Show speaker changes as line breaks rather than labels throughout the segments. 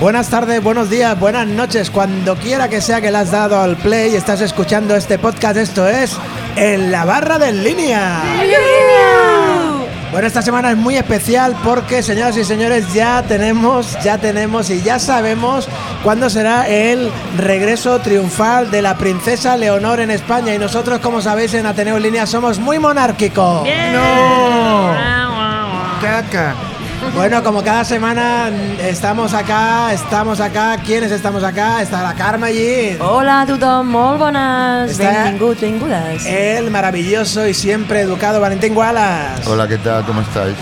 Buenas tardes, buenos días, buenas noches, cuando quiera que sea que le has dado al play y estás escuchando este podcast, esto es En la barra del línea. Bueno, esta semana es muy especial porque, señoras y señores, ya tenemos, ya tenemos y ya sabemos cuándo será el regreso triunfal de la princesa Leonor en España. Y nosotros, como sabéis, en Ateneo en Línea somos muy monárquicos.
No. Caca.
Bueno, como cada semana estamos acá, estamos acá. ¿Quiénes estamos acá? Está la Carmen allí.
Hola a molt bones,
Està-
benvinguts, benvingudes.
El maravilloso y siempre educado Valentín Wallace.
Hola, ¿qué tal? ¿Cómo estáis?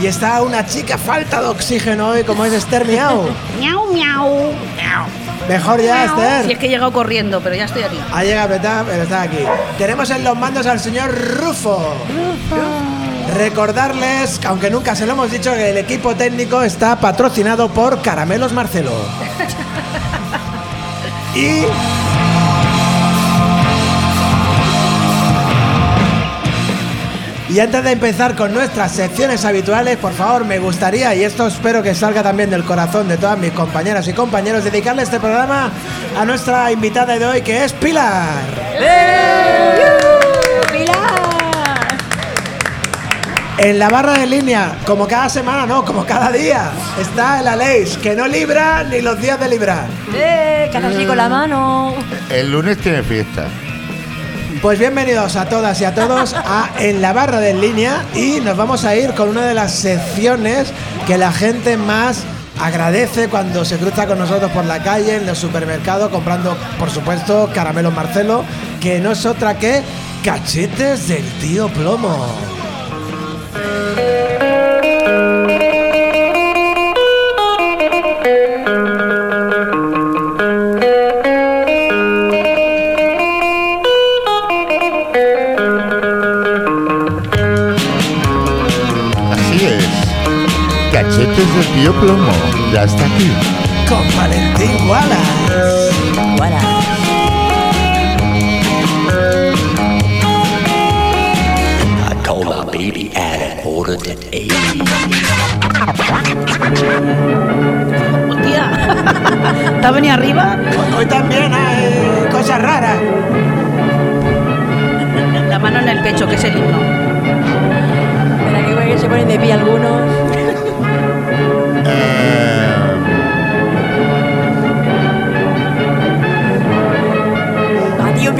Y está una chica falta de oxígeno hoy, como es Esther Miau.
Miau, miau.
Mejor ya, Esther.
Si es que he llegado corriendo, pero ya estoy aquí.
Ha llegado, está, pero está aquí. Tenemos en los mandos al señor Rufo. Recordarles, aunque nunca se lo hemos dicho, que el equipo técnico está patrocinado por Caramelos Marcelo. y. Y antes de empezar con nuestras secciones habituales, por favor, me gustaría, y esto espero que salga también del corazón de todas mis compañeras y compañeros, dedicarle este programa a nuestra invitada de hoy, que es Pilar.
Pilar!
En la barra de línea, como cada semana, no, como cada día, está el Aleix, que no libra ni los días de librar.
¡Eh! Así con la mano.
El lunes tiene fiesta.
Pues bienvenidos a todas y a todos a En la barra de línea y nos vamos a ir con una de las secciones que la gente más agradece cuando se cruza con nosotros por la calle, en los supermercados, comprando, por supuesto, caramelos Marcelo, que no es otra que cachetes del tío plomo.
Cachetes del tío plomo. Ya está aquí.
Con Valentín Wallace.
Voilà.
I my baby eight.
Hostia. ¿Te has venido arriba?
Hoy también hay cosas raras.
La mano en el pecho, que es el himno.
Veo que se ponen de pie algunos.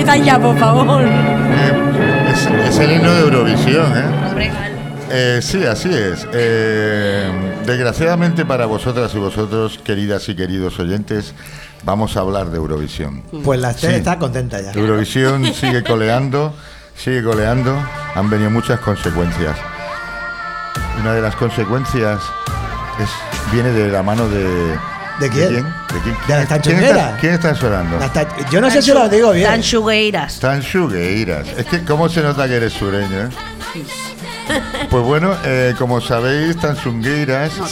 Empieza ya, por favor.
eh, es, es el himno de Eurovisión, ¿eh?
Hombre,
Eh, sí, así es. Eh, desgraciadamente para vosotras y vosotros, queridas y queridos oyentes, vamos a hablar de Eurovisión.
Pues la Esther
Sí.
está contenta ya.
Eurovisión sigue coleando, sigue coleando, han venido muchas consecuencias. Una de las consecuencias es, viene de la mano de...
¿De quién?
¿De quién?
¿De
¿Quién está, quién está?
Hasta- yo no sé si lo digo bien.
Dan Sugueiras.
Tan Sugueiras. Es que, ¿cómo se nota que eres sureño, eh? Pues bueno, eh, como sabéis, Tansungueiras.
No,
eh.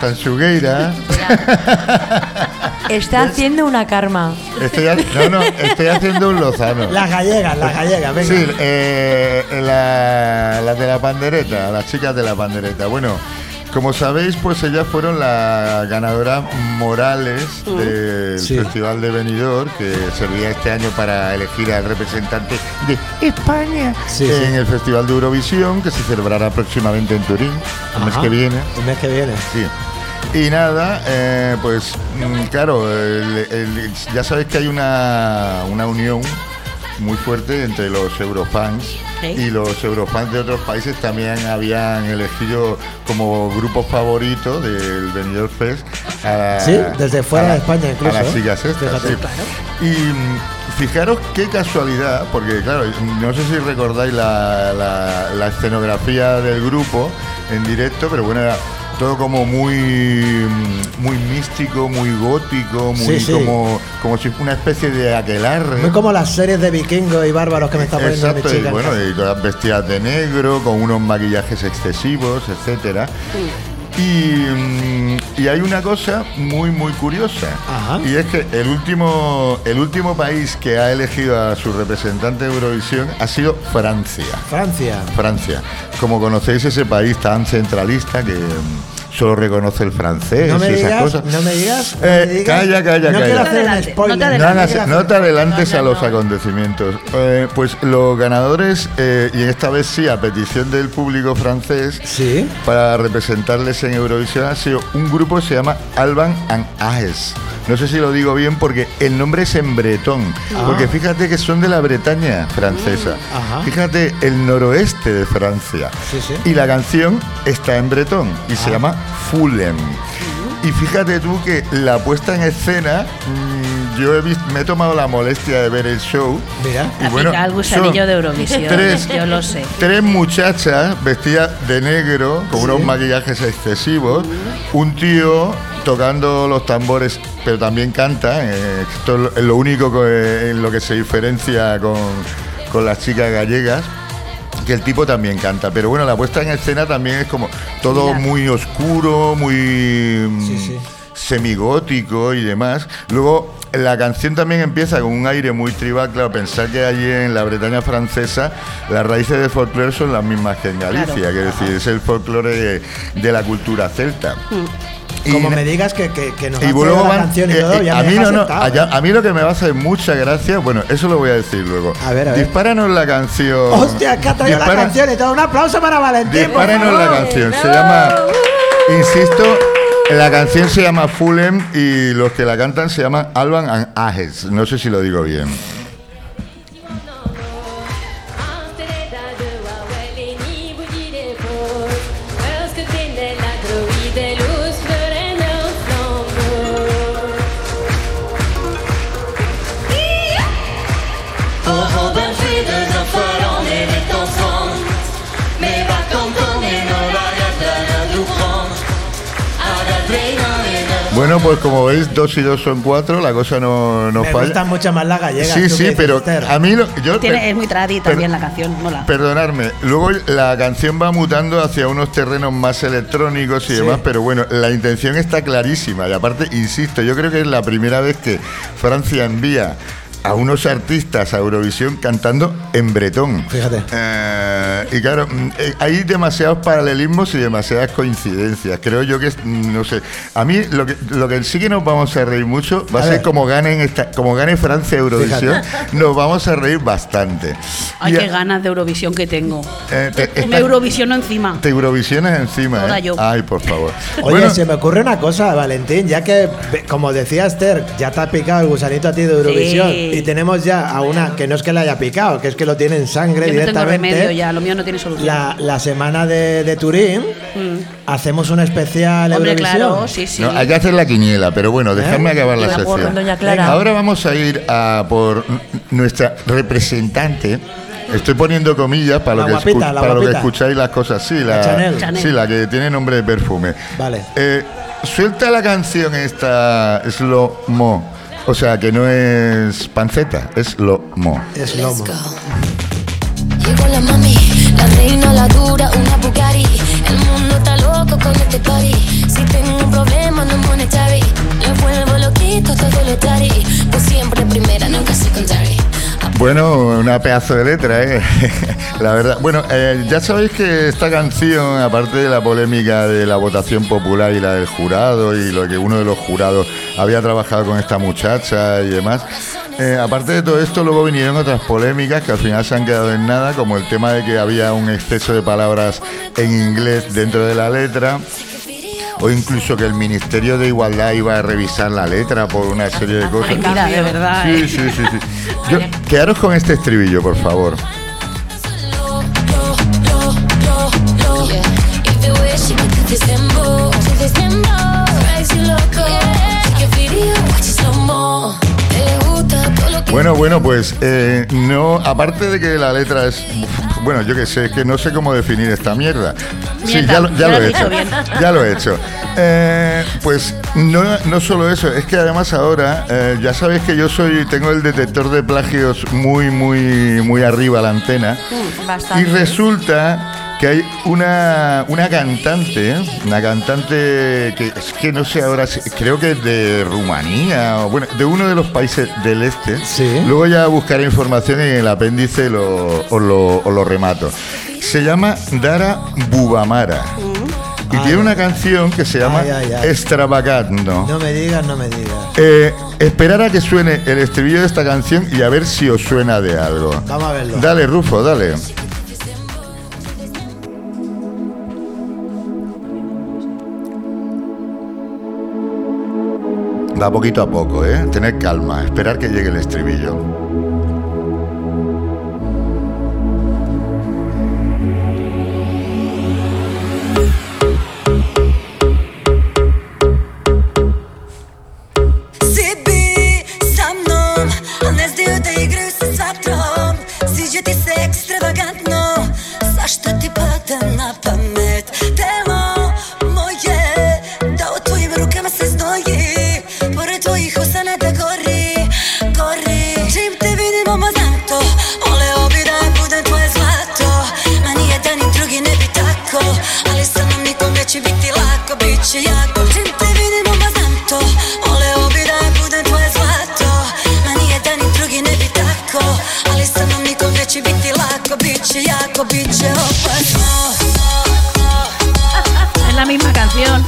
Tanxugueiras.
Está haciendo una karma.
Estoy, ha- no, no, estoy haciendo un lozano.
Las gallegas, las gallegas, venga.
Sí, eh, la- las de la pandereta, las chicas de la pandereta. Bueno, como sabéis, pues ellas fueron las ganadoras morales del
Sí.
Festival de Benidorm, que servía este año para elegir al representante de España
Sí,
en
sí.
el Festival de Eurovisión, que se celebrará próximamente en Turín, el mes que viene.
El mes que viene.
Sí. Y nada, eh, pues mm, claro, el- el- ya sabéis que hay una, una unión muy fuerte entre los eurofans
Sí.
y los eurofans de otros países también habían elegido como grupo favorito del Benidorm Fest a,
Sí, desde fuera
a
de España incluso,
a las
¿eh?
chicas estas, sí. Y mm, fijaros qué casualidad, porque claro, no sé si recordáis la, la- la escenografía del grupo en directo, pero bueno, era todo como muy mm, muy místico, muy gótico, muy
Sí, sí.
como como si fuera una especie de aquelarre.
Muy como las series de vikingos y bárbaros que me está poniendo mi
Exacto, y
chica. en
bueno, y todas vestidas de negro, con unos maquillajes excesivos, etcétera. Y, mm, y hay una cosa muy muy curiosa
Ajá.
y es que el último el último país que ha elegido a su representante de Eurovisión ha sido Francia.
Francia.
Francia. Como conocéis ese país tan centralista que mm, solo reconoce el francés
No me
y esas
digas,
cosas.
no me digas. no
Eh,
me digas.
calla, calla,
no
calla.
quiero
No
te adelantes,
spoiler.
no te
No,
adelantes.
hagas- no te adelantes
No,
a los
no.
acontecimientos. Eh, pues los ganadores, eh, y esta vez sí, a petición del público francés,
Sí.
para representarles en Eurovisión, ha sido un grupo que se llama Alban and Ages. No sé si lo digo bien porque el nombre es en bretón. Porque fíjate que son de la Bretaña francesa.
Ajá.
Fíjate el noroeste de Francia.
Sí, sí.
Y la canción está en bretón y se llama Fulham. Y fíjate tú que la puesta en escena, mm, yo he visto, me he tomado la molestia de ver el show.
Mira.
Y
pica el gusanillo de Eurovisión,
Tres,
yo lo sé.
Tres muchachas vestidas de negro, con unos maquillajes excesivos. Un tío tocando los tambores, pero también canta. eh, esto es lo- es lo único que- en lo que se diferencia con, con las chicas gallegas. Que el tipo también canta, pero bueno, la puesta en escena también es como todo
Mira.
muy oscuro, muy mm,
Sí, sí.
semigótico y demás. Luego la canción también empieza con un aire muy tribal, claro, pensar que allí en la Bretaña francesa las raíces del folclore son las mismas que en Galicia,
Claro.
que es decir, es el folclore de, de la cultura celta. Y
Como me digas que, que, que nos
y luego
la
van,
canción y
eh,
todo,
eh,
ya
a
me
mí no, no, allá-
¿eh?
a mí lo que me va a hacer mucha gracia, bueno, eso lo voy a decir luego.
A ver, a ver.
Dispáranos la canción.
Hostia, que ha traído la
Dispara-
canción y todo. Un aplauso para Valentín.
Dispáranos la canción. Se llama, insisto, la canción se llama Fulham y los que la cantan se llaman Alban and Ages. No sé si lo digo bien. Bueno, pues como veis, dos y dos son cuatro, la cosa no, no
Me
falla.
gustan mucho más las gallegas.
Sí,
¿tú qué
sí, pero a mí lo, yo
Tiene, es muy tradi
per-
también la canción, mola.
Perdonadme, luego la canción va mutando hacia unos terrenos más electrónicos y
Sí.
demás, pero bueno, la intención está clarísima y aparte, insisto, yo creo que es la primera vez que Francia envía a unos artistas a Eurovisión cantando en bretón.
Fíjate.
Eh, y claro, mm, eh, hay demasiados paralelismos y demasiadas coincidencias. Creo yo que, es, mm, no sé, a mí lo que, lo que sí que nos vamos a reír mucho va a,
A
ser como ganen esta, como gane Francia Eurovisión, nos vamos a reír bastante.
Ay,
Y a-
qué ganas de Eurovisión que tengo.
eh, te-
Me Eurovisiono encima.
te Eurovisiones encima,
Toda
¿eh?
yo.
Ay, por favor.
Oye,
Bueno,
se me ocurre una cosa, Valentín, ya que, como decía Esther, ya te ha picado el gusanito a ti de Eurovisión
Sí.
Y tenemos ya a una que no es que le haya picado, que es que lo tiene en sangre
Yo no tengo
directamente.
remedio ya, lo mío no tiene solución.
La, la semana de, de Turín hacemos una especial
Mm. Hombre,
Eurovisión.
claro, sí, sí.
no, hay que hacer la quiniela, pero bueno, dejadme
¿Eh?
acabar la sección.
doña Clara.
Ahora vamos a ir a por nuestra representante. Estoy poniendo comillas para,
La
lo que,
guapita, la
para lo que escucháis las cosas. Sí, la,
La Chanel.
Chanel.
sí, la que tiene nombre de perfume.
Vale.
Eh, suelta la canción esta Slow Mo. O sea, que no es panceta, es lo mo.
Es lomo.
Llegó la mami, la reina, la dura, una Bugatti. El mundo está loco con este party. Si tengo un problema, no es monetary. Le vuelvo loquito todo lo tari. Pues siempre primera, nunca secondary.
Bueno, una pedazo de letra, ¿eh? la verdad. Bueno, eh, ya sabéis que esta canción, aparte de la polémica de la votación popular y la del jurado, y lo que uno de los jurados había trabajado con esta muchacha y demás, eh, aparte de todo esto, luego vinieron otras polémicas que al final se han quedado en nada, como el tema de que había un exceso de palabras en inglés dentro de la letra. O incluso que el Ministerio de Igualdad iba a revisar la letra por una serie de cosas.
Mira, de verdad.
Sí,
¿eh?
sí, sí, sí. Yo, quedaros con este estribillo, por favor. Bueno, bueno, pues eh, no, aparte de que la letra es, bueno, yo qué sé, es que no sé cómo definir esta mierda. Sí, ya lo, ya he hecho. Ya lo he hecho. Eh, pues no, no solo eso, es que además ahora, eh, ya sabéis que yo soy, tengo el detector de plagios muy, muy, muy arriba la antena. Y
bastante.
resulta que hay una, una cantante, ¿eh? una cantante que es que no sé ahora, creo que es de Rumanía, o bueno, de uno de los países del este.
Sí.
Luego ya buscaré información y en el apéndice lo, lo, remato. Se llama Dara Bubamara. y
Ay.
tiene una canción que se llama
ay.
Extravagando.
No me digas, no me digas.
Eh, esperar a que suene el estribillo de esta canción y a ver si os suena de algo.
Vamos a verlo.
Dale, Rufo, dale. Va poquito a poco, ¿eh? Tener calma, esperar que llegue el estribillo.
Canción.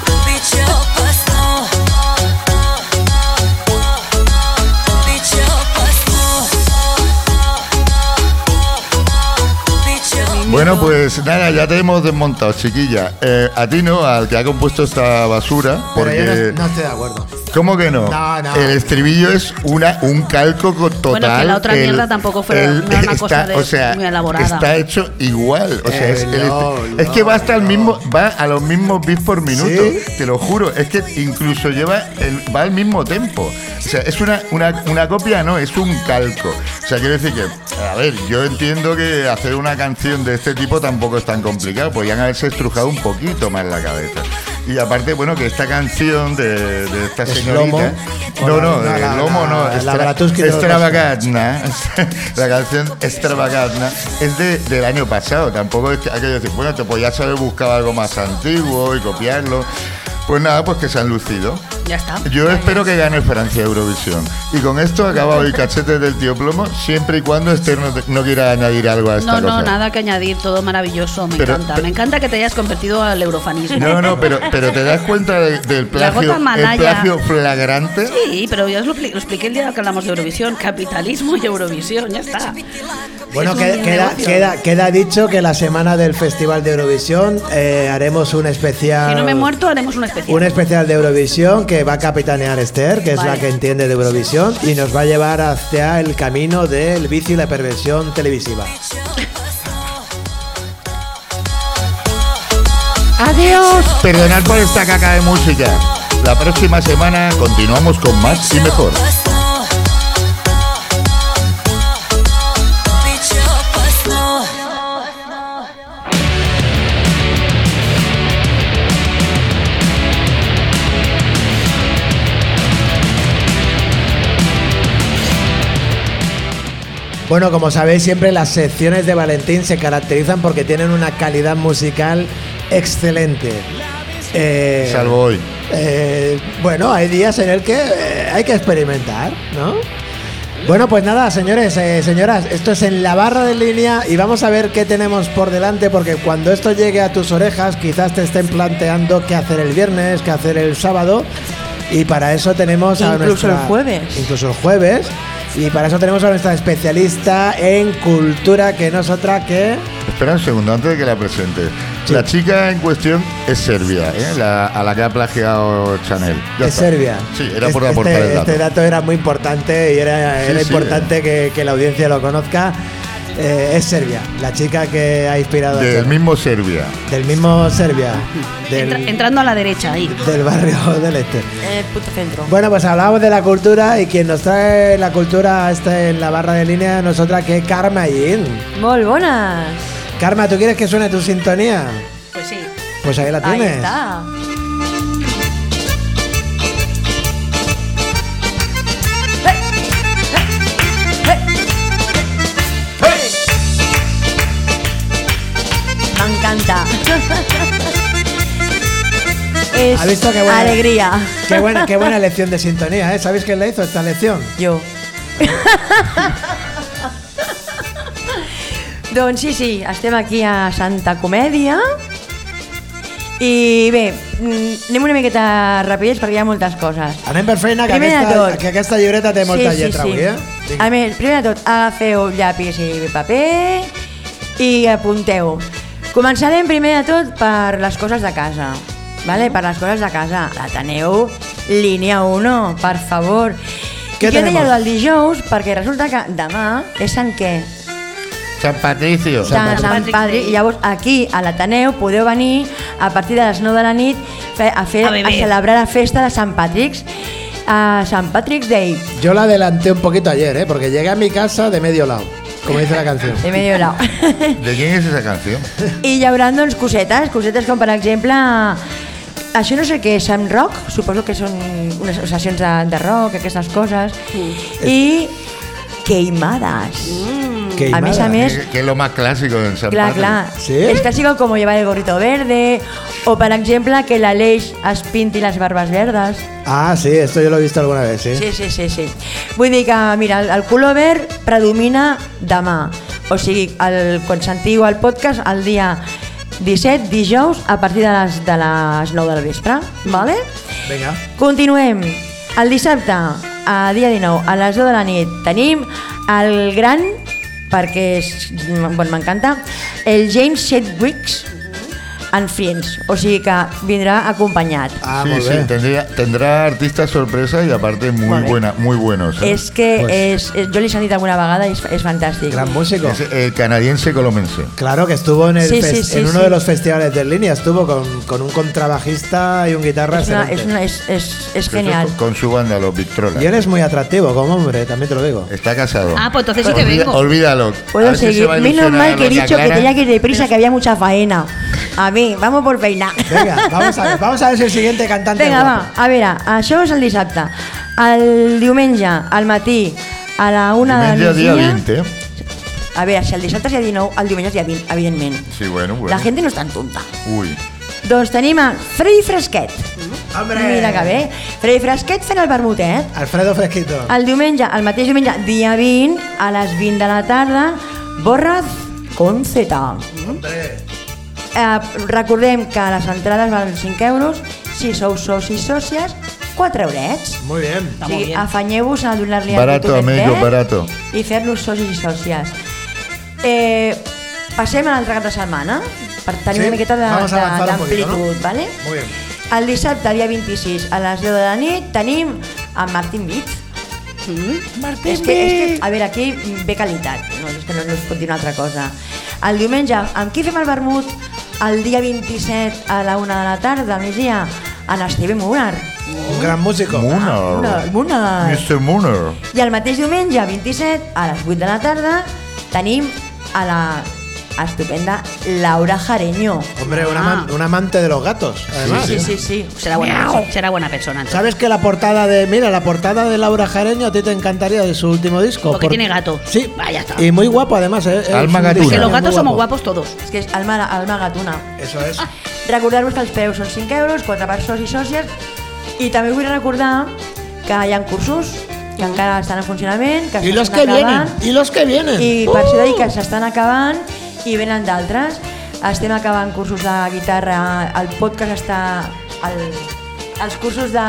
Bueno, pues nada, ya te hemos desmontado, chiquilla. Eh, a ti no, al que ha compuesto esta basura,
Pero
porque...
yo no, no estoy de acuerdo.
¿Cómo que no?
No, no.
El estribillo es una, un calco co- total.
Bueno, es que la otra
El-
mierda tampoco fue
el-
no era una cosa de-
o sea,
muy elaborada.
Está hecho igual. O sea,
Eh,
es, el
no,
es que va hasta el mismo, va a los mismos bits por minuto.
¿Sí?
Te lo juro. Es que incluso lleva el, va al mismo tempo. O sea, es una, una, una copia, no, es un calco. O sea, quiero decir que, a ver, yo entiendo que hacer una canción de este tipo tampoco es tan complicado. Podrían haberse estrujado un poquito más la cabeza. Y aparte, bueno, que esta canción de, de esta
Es
señorita.
Lomo.
No, no,
la-
Lomo no.
la- la
Extra- extravagantna. La canción Extravagantna es de, del año pasado. Tampoco es que hay que decir, bueno, te podías haber buscado algo más antiguo y copiarlo. Pues nada, pues que se han lucido.
Ya está.
Yo espero que gane Francia Eurovisión. Y con esto acaba hoy Cachetes del Tío Plomo, siempre y cuando Esther no, quiera añadir algo a esta
No, no,
cosa.
nada que añadir, todo maravilloso, me
Pero-
encanta.
pero-
me encanta que te hayas convertido al eurofanismo.
No, no, pero, pero te das cuenta de- del
La
plagio, el plagio flagrante.
Sí, pero ya os lo, expli- lo expliqué el día que hablamos de Eurovisión, capitalismo y Eurovisión, ya está.
Bueno,
Es
que-
un
queda, queda, queda dicho que la semana del Festival de Eurovisión eh, haremos un especial.
Si no me he muerto, haremos una especial.
Un especial de Eurovisión que va a capitanear Esther, que es
Vale.
la que entiende de Eurovisión, y nos va a llevar hacia el camino del vicio y la perversión televisiva.
Adiós. Perdonad por esta caca de música. La próxima semana continuamos con más y mejor.
Bueno, como sabéis, siempre las secciones de Valentín se caracterizan porque tienen una calidad musical excelente. Eh,
Salvo hoy.
eh, bueno, hay días en el que eh, hay que experimentar, ¿no? Bueno, pues nada, señores, eh, señoras, esto es en la barra de línea y vamos a ver qué tenemos por delante porque cuando esto llegue a tus orejas quizás te estén planteando qué hacer el viernes, qué hacer el sábado y para eso tenemos a
Incluso
nuestra-
el jueves.
Incluso el jueves. Y para eso tenemos a nuestra especialista en cultura, que no es otra que...
Espera un segundo antes de que la presente.
Sí.
La chica en cuestión es serbia, ¿eh? La- a la que ha plagiado Chanel. Ya está.
Serbia.
Sí, era por
Este-
el dato.
Este dato era muy importante y era,
Sí,
era
sí,
importante que, que la audiencia lo conozca. Eh, es Serbia, la chica que ha inspirado a
Del
Chanel.
mismo Serbia.
Del mismo Serbia, del,
Entra- entrando a la derecha ahí.
del barrio del este.
En el puto centro.
Bueno, pues hablamos de la cultura y quien nos trae la cultura esta en la barra de línea no es otra que Karma Yin.
Muy buenas.
Karma, ¿tú quieres que suene tu sintonía?
Pues sí.
Pues ahí la
Ahí
tienes.
está. Es
¿Ha visto qué buena-
alegría.
Qué buena, qué buena lección de sintonía, ¿eh? ¿Sabéis quién la hizo esta lección?
Jo. doncs sí, sí, estem aquí a Santa Comèdia I bé, mm, anem una miqueta rapidets perquè hi ha moltes coses.
Anem per feina, que
Primer
aquesta,
tot.
que aquesta llibreta té molta lletra avui, eh? Vinga.
A més, primer de tot, agafeu llapis i paper i apunteu. Començarem primer de tot per les coses de casa. Vale? Per les coses de casa. L'Ateneu, línia 1, per favor.
Què
I jo deia del dijous perquè resulta que demà és Sant què?
San Patricio.
Sant, Sant Padre.
Day.
I llavors aquí a l'Ateneu podeu venir a partir de les 9 de la nit a, fer,
A
a, celebrar la festa de Sant Patrick's. A Sant Patrick's Day.
Yo la adelanté un poquito ayer, ¿eh? Porque llegué a mi casa de medio lado, como dice la canción.
De medio lado.
¿De quién es esa canción?
I hi haurà doncs cosetes, cosetes com per exemple això no sé què és, Sam Rock, suposo que són unes sessions de, de rock, aquestes coses, i queimades. A més a més,
Que, es lo más clásico en San
clar, clar,
¿Sí?
és clásico com llevar el gorrito verde, o per exemple que l'Aleix es pinti les barbes verdes.
Ah, sí, esto yo lo he visto alguna vez, sí.
Sí, sí, sí, sí. Vull dir que, mira, el, el color verd predomina demà. O sigui, el, quan sentiu el podcast, el dia 17, dijous, a partir de les, de les 9 del vespre. Vale?
Venga.
Continuem. El dissabte, a dia 19, a les 10 de la nit, tenim el gran, perquè bueno, m'encanta, el James Sedgwicks and Friends. O sigui que vindrà acompanyat.
Ah,
sí, sí, tendría, tendrá artistas sorpresa y aparte muy
Molt bé.
buena, muy buenos. ¿eh?
És que
Pues-
és, jo l'he sentit alguna vegada i és, és fantàstic.
Gran músico.
Es el canadiense colomense.
Claro que estuvo en, el
Sí,
fes-
sí, sí,
en uno
sí.
de los festivales de línea, estuvo con, con un contrabajista y un guitarra
És, una,
excelente.
és, una, és, és
Eso
genial.
Con, con su banda, los Victrola.
Y él es muy atractivo como hombre, también te lo digo.
Está casado.
Ah, pues entonces sí que
Olvida-
vengo.
Olvídalo. A
Puedo
ver si se
seguir.
va a
Menos
ilusionar
mal que he dicho que
Clara.
tenía que ir deprisa, que había mucha faena. A ver, vamos por feina.
Venga, vamos a ver, vamos a ver si el siguiente cantante
Vinga,
es
va, a veure, això és el dissabte. El diumenge, al matí, a la una
Diumenge, día
migdia...
20. ¿eh?
A veure, si el dissabte és dia 19, el diumenge és dia 20, evidentment.
Sí, bueno, bueno.
La gente no és tan tonta.
Uy.
Doncs tenim a Freddy Fresquet.
Hombre.
Mira que bé. Freddy Fresquet fent el vermutet.
Alfredo Fresquito.
El diumenge, el mateix diumenge, dia 20, a les 20 de la tarda, Borraz con Z. Eh, recordem que les entrades valen 5 euros, si sou socis sòcies, 4 eurets.
Muy bien.
O
molt
sigui,
bien.
afanyeu-vos a donar-li al
Barato, amigo, barato.
i fer-nos socis i sòcies. Eh, passem a l'altre cap de setmana per tenir
Sí,
una miqueta de-
vamos a
de-
avanzar un poquito,
d'amplitud,
¿no?
¿vale?
Muy bien.
El dissabte, dia 26, a les 10 de la nit, tenim en Martín Beat.
Martín
És que, és que, a veure, aquí ve qualitat, no, és que no, no es pot dir una altra cosa. El diumenge, amb qui fem el vermut? El dia 27 a la una de la tarda, al migdia, en Esteve Munar.
Un gran músico.
Mooner.
Munar.
Mr. Mooner.
I el mateix diumenge, 27, a les 8 de la tarda, tenim a la estupenda Laura Jareño.
Hombre, un,
Ah.
amante de los gatos, además.
Sí, sí, sí.
Será buena, persona, será buena persona. entonces.
¿Sabes que la portada de. Mira, la portada de Laura Jareño a ti te encantaría de su último disco?
Porque tiene gato.
Sí.
Ah, ya está.
Y muy guapo además, ¿eh? Es
Alma
un
gatuna.
Que los
muy
gatos somos
guapo.
guapos todos.
És que és alma, alma gatuna.
Eso es.
Recordar-vos que els preus són 5 euros, 4 per socis i sòcies, i també vull recordar que hi ha cursos que encara estan en funcionament, que
Y los
s'estan
que vienen. Y los que vienen.
i per això dir que s'estan acabant i venen d'altres. Estem acabant cursos de guitarra, el podcast està... El, els cursos de...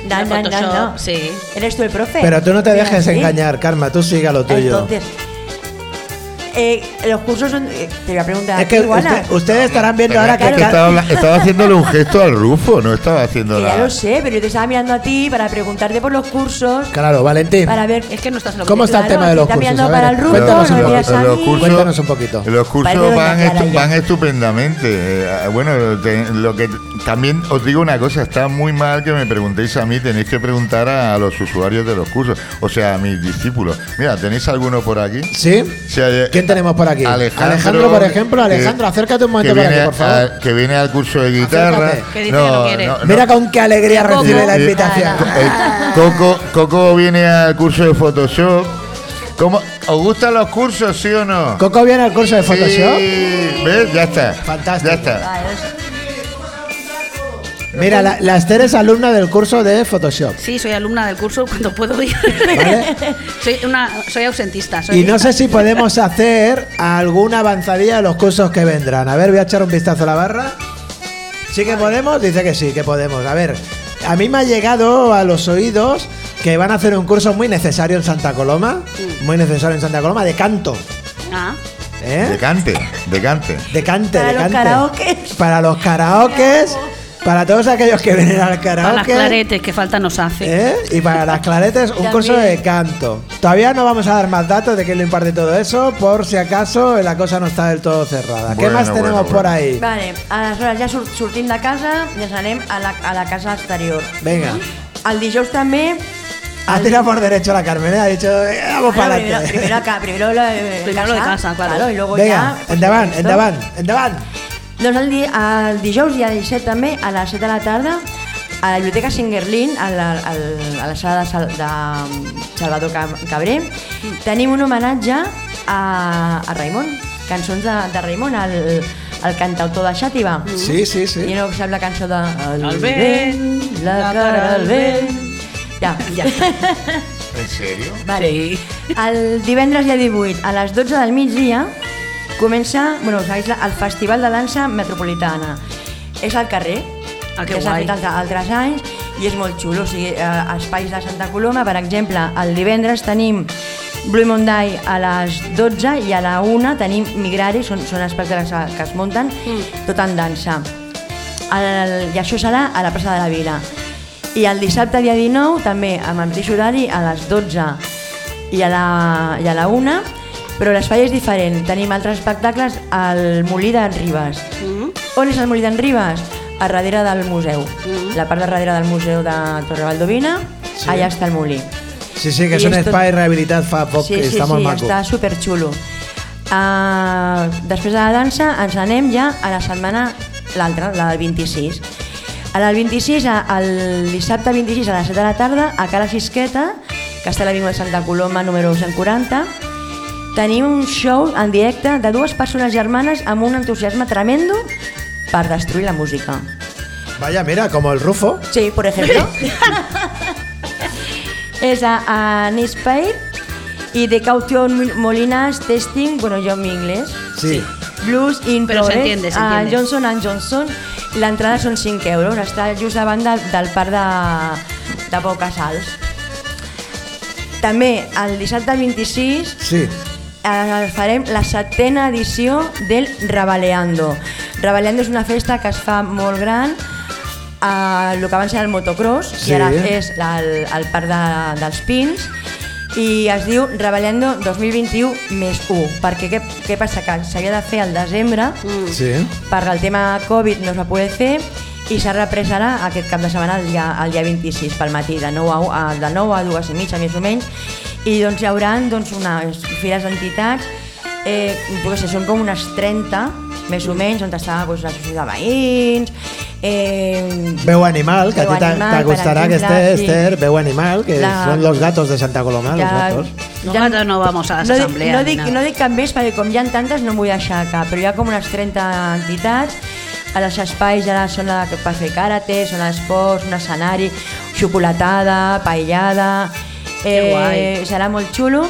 De
No, no, no,
Photoshop,
no.
sí.
¿Eres tú el profe?
Pero tú no te dejes
¿Sí?
engañar, Karma, tú siga lo tuyo.
Entonces, eh, los cursos son... eh, te voy a preguntar
es
a
que usted- ustedes estarán viendo
Pero
ahora que,
estaba, habla- estaba haciéndole un gesto al Rufo, no estaba haciendo
ya
la...
lo sé, pero yo te estaba mirando a ti para preguntarte por los cursos,
Claro, Valentín.
para ver...
Es que no estás en lo
¿Cómo está el tema de los
está
cursos?
mirando
A ver,
para el Ruto,
cuéntanos
no
un
me
poco.
miras a
los
mí.
cursos,
Cuéntanos un poquito.
Los cursos van,
doña Clara
estu-
ya.
van estupendamente. Eh, bueno, te- lo que también os digo una cosa, está muy mal que me preguntéis a mí, tenéis que preguntar a, los usuarios de los cursos, o sea, a mis discípulos. Mira, ¿tenéis alguno por aquí?
¿Sí?
Sí, eh,
¿Quién tenemos por aquí?
Alejandro,
por ejemplo.
que-
Alejandro, acércate un momento
que
por
viene
aquí, por favor.
a- que viene al curso de guitarra.
Acércate.
Que dice que no quiere.
Mira con qué alegría recibe la
Eh,
invitación.
eh, Coco, Coco viene al curso de Photoshop. ¿Cómo? ¿Os gustan los cursos, sí o no?
Coco viene al curso de Photoshop.
Sí, ¿Ves? Ya está.
Fantástico.
Ya está.
Mira, la, la Esther es alumna del curso de Photoshop.
Sí, soy alumna del curso cuando puedo ir.
Vale.
soy, una, soy ausentista. Soy
Y no sé si podemos hacer alguna avanzadilla de los cursos que vendrán. A ver, voy a echar un vistazo a la barra. ¿Sí que podemos? Dice que sí, que podemos. A ver, a mí me ha llegado a los oídos que van a hacer un curso muy necesario en Santa Coloma. Muy necesario en Santa Coloma, de canto.
Ah,
¿Eh?
Decante, decante.
De cante,
Para
de
los
cante.
karaokes.
Para los karaokes. Para todos aquellos que vienen al
para las
karaoke.
claretes que falta nos hace.
¿eh? Y para las claretes, un
También.
curso de canto. Todavía no vamos a dar más datos de quién lo imparte todo eso, por si acaso la cosa no está del todo cerrada. ¿Qué
Bueno,
más tenemos
bueno,
por
bueno.
ahí?
Vale, aleshores ja sort, sortim de casa i ens anem a la, a la casa exterior.
Venga.
El dijous també...
Ha tirado por derecho la Carmen, ¿eh? ha dicho, eh, vamos
Bueno,
para
primero,
adelante.
primero, acá, primero la, eh,
Primero lo de casa, claro.
y luego
Venga,
ya... pues,
endavant,
esto.
endavant, endavant.
Doncs el, di, el dijous dia 17 també, a les 7 de la tarda, a la Biblioteca Singerlin, a la, a la, a la sala de, Sal, de Salvador Cabré, tenim un homenatge a, a Raimon, cançons de, de Raimon, el, el cantautor de Xàtiva.
Sí, sí,
I
sí.
no sap la cançó de
El vent,
la cara al vent... Ja,
Ja.
¿En serio?
Vale.
Sí.
El divendres dia 18, a les 12 del migdia, comença bueno, la- el Festival de Dansa Metropolitana. És al carrer,
Ah, que
que s'ha fet altre- altres anys, i és molt xulo. O sigui, eh, espais de Santa Coloma, per exemple, el divendres tenim Blue Monday a les 12 i a la 1 tenim Migrari, són, són espectacles que es munten,
Mm.
tot en dansa. El, I això serà a la plaça de la Vila. I el dissabte, dia 19, també amb el mateix horari, a les 12 i a la, i a la 1, però l'espai és diferent. Tenim altres espectacles al Molí d'en Ribes.
Mm.
On és el Molí d'en Ribes? A darrere del museu.
Mm.
La part de darrere del museu de Torre Valdovina,
Sí.
allà està el molí.
Sí, sí, que
I
és un
és tot-
espai rehabilitat fa poc,
sí,
que
sí,
està molt
sí,
maco.
està superxulo. Uh, després de la dansa ens anem ja a la setmana l'altra, la del 26. A la del 26, a- el dissabte 26 a les 7 de la tarda, a Cara Xisqueta, que està a l'Avinguda de Santa Coloma número 140, tenim un show en directe de dues persones germanes amb un entusiasme tremendo per destruir la música.
Vaya, mira, como el Rufo.
Sí, por ejemplo. es a, a Nispire y de Caution Molinas Testing, bueno, yo en mi inglés.
Sí.
Blues in
Però
Progress,
s'entiende,
a
s'entiende.
Johnson and Johnson. L'entrada són 5 euros, està just davant de, del parc de, de Pau Casals. També el dissabte 26
Sí.
Eh, farem la setena edició del Rabaleando. Rabaleando és una festa que es fa molt gran a el que abans era el motocross,
Sí.
i ara és la, el, el parc de, dels Pins, i es diu Rabaleando 2021 més 1, perquè què, què passa? Que s'havia de fer al desembre,
Sí.
per el tema Covid no es va poder fer i s'ha reprès ara aquest cap de setmana el dia, el dia 26 pel matí, de 9 a, a, de 9 a 2 i mitja més o menys i doncs hi haurà doncs, unes fires d'entitats eh, què sé, són com unes 30 més o menys, on està doncs, l'associació de veïns eh,
Veu Animal, que
Veu
a ti que
exemple,
esté
sí.
Esther, Veu Animal, que
La-
son los gatos de Santa Coloma, los
ja-
gatos.
Nosaltres no vamos a las
no dic-
asambleas
No dic, no dic cap més perquè com hi ha tantes no vull deixar cap, però hi ha com unes 30 entitats a les espais ja són la per fer karate, són esports, un escenari, xocolatada, paellada...
Que guai.
serà molt xulo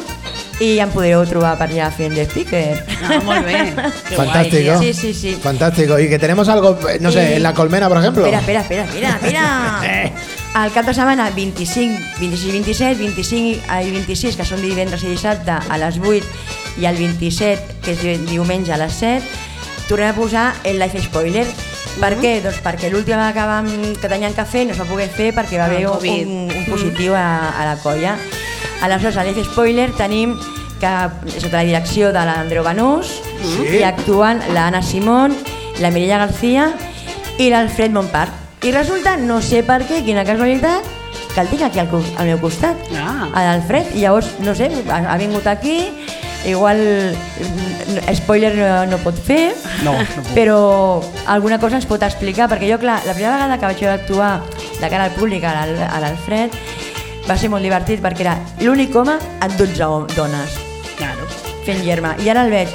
i em podreu trobar per allà fent de speaker.
Ah, molt bé. Que
Fantástico.
Sí, sí, sí.
Fantástico. Y que tenemos algo, eh, no sé,
Y-
en la colmena, por ejemplo.
Espera, espera, espera, mira, mira. El cap de setmana 25, 26 27, 25 i 26, que són divendres i dissabte a les 8, i el 27, que és di- diumenge a les 7, tornem a posar el life spoiler. Per què? Doncs perquè l'última que, vam, que teníem que fer no es va poder fer perquè va
Ah,
haver un, un positiu a, a la colla. Aleshores, a l'F Spoiler tenim que sota la direcció de l'Andreu Banús
Sí.
i actuen l'Anna Simón, la Mireia García i l'Alfred Montparc. I resulta, no sé per què, quina casualitat, que el tinc aquí al, al meu costat,
Ah.
a l'Alfred, i llavors, no sé, ha, ha vingut aquí, igual mm, spoiler no, no pot fer,
No, no puc.
però alguna cosa ens pot explicar, perquè jo, clar, la primera vegada que vaig actuar de cara al públic a l'Al- a l'Alfred va ser molt divertit perquè era l'únic home amb 12 hom- dones
Claro.
fent germa. I ara el veig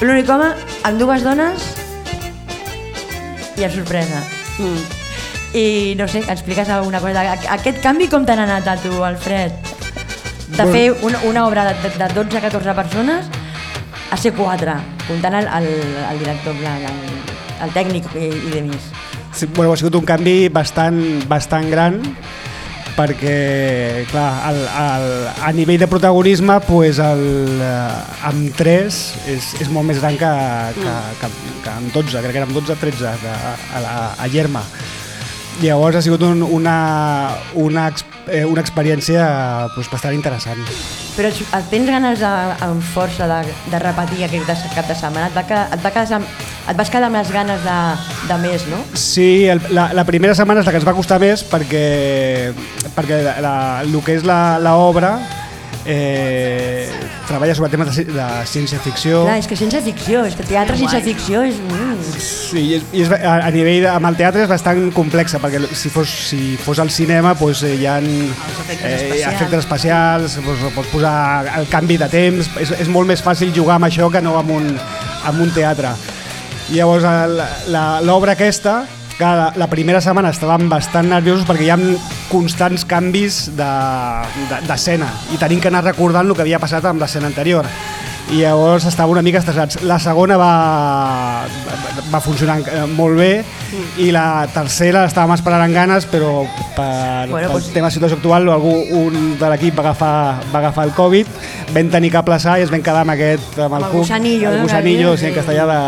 l'únic home amb dues dones i a sorpresa.
Mm.
I no sé, expliques alguna cosa. Aqu- Aquest canvi com t'ha anat a tu, Alfred? De fer una, una obra de, de 12 a 14 persones a ser 4, comptant el, el, el director, el, el tècnic i, i de més.
Sí, bueno, ha sigut un canvi bastant, bastant gran perquè, clar, el, el, a nivell de protagonisme, pues el, eh, amb 3 és, és molt més gran que, que, que, que amb 12, crec que era amb 12 13 a, a, a, a Llerma. Llavors ha sigut un, una, una, eh, una experiència pues, bastant interessant.
Però et et tens ganes de, amb força de, de repetir aquest cap de setmana? Et, va quedar, et, va quedar, et vas quedar amb les ganes de, de més, no?
Sí, el, la, la primera setmana és la que ens va costar més perquè, perquè la, la, el que és la, la obra eh, treballa sobre temes de, de ciència-ficció.
Clar, és que ciència ficció, és que teatre ciència ficció és... Mm.
Sí, i és, i és, a, a nivell de, amb el teatre és bastant complexa perquè si fos, si fos al cinema pues, eh, hi ha
efectes especials.
efectes especials, pues, pots posar el canvi de temps, és, és molt més fàcil jugar amb això que no amb un, amb un teatre. Llavors l'obra aquesta, clar, la, la primera setmana estàvem bastant nerviosos perquè hi ha constants canvis de- de- d'escena de, i tenim que anar recordant el que havia passat amb l'escena anterior i llavors estava una mica estressats. La segona va, va funcionar eh, molt bé i la tercera estàvem esperant amb ganes però per,
Bueno,
pel
pues-
tema de situació actual algú, un de l'equip va, agafar, va agafar el Covid vam tenir que aplaçar i es vam quedar amb aquest amb
Amb el
cuc,
gusanillo,
el
no?
gusanillo
Que
sí, en castellà de,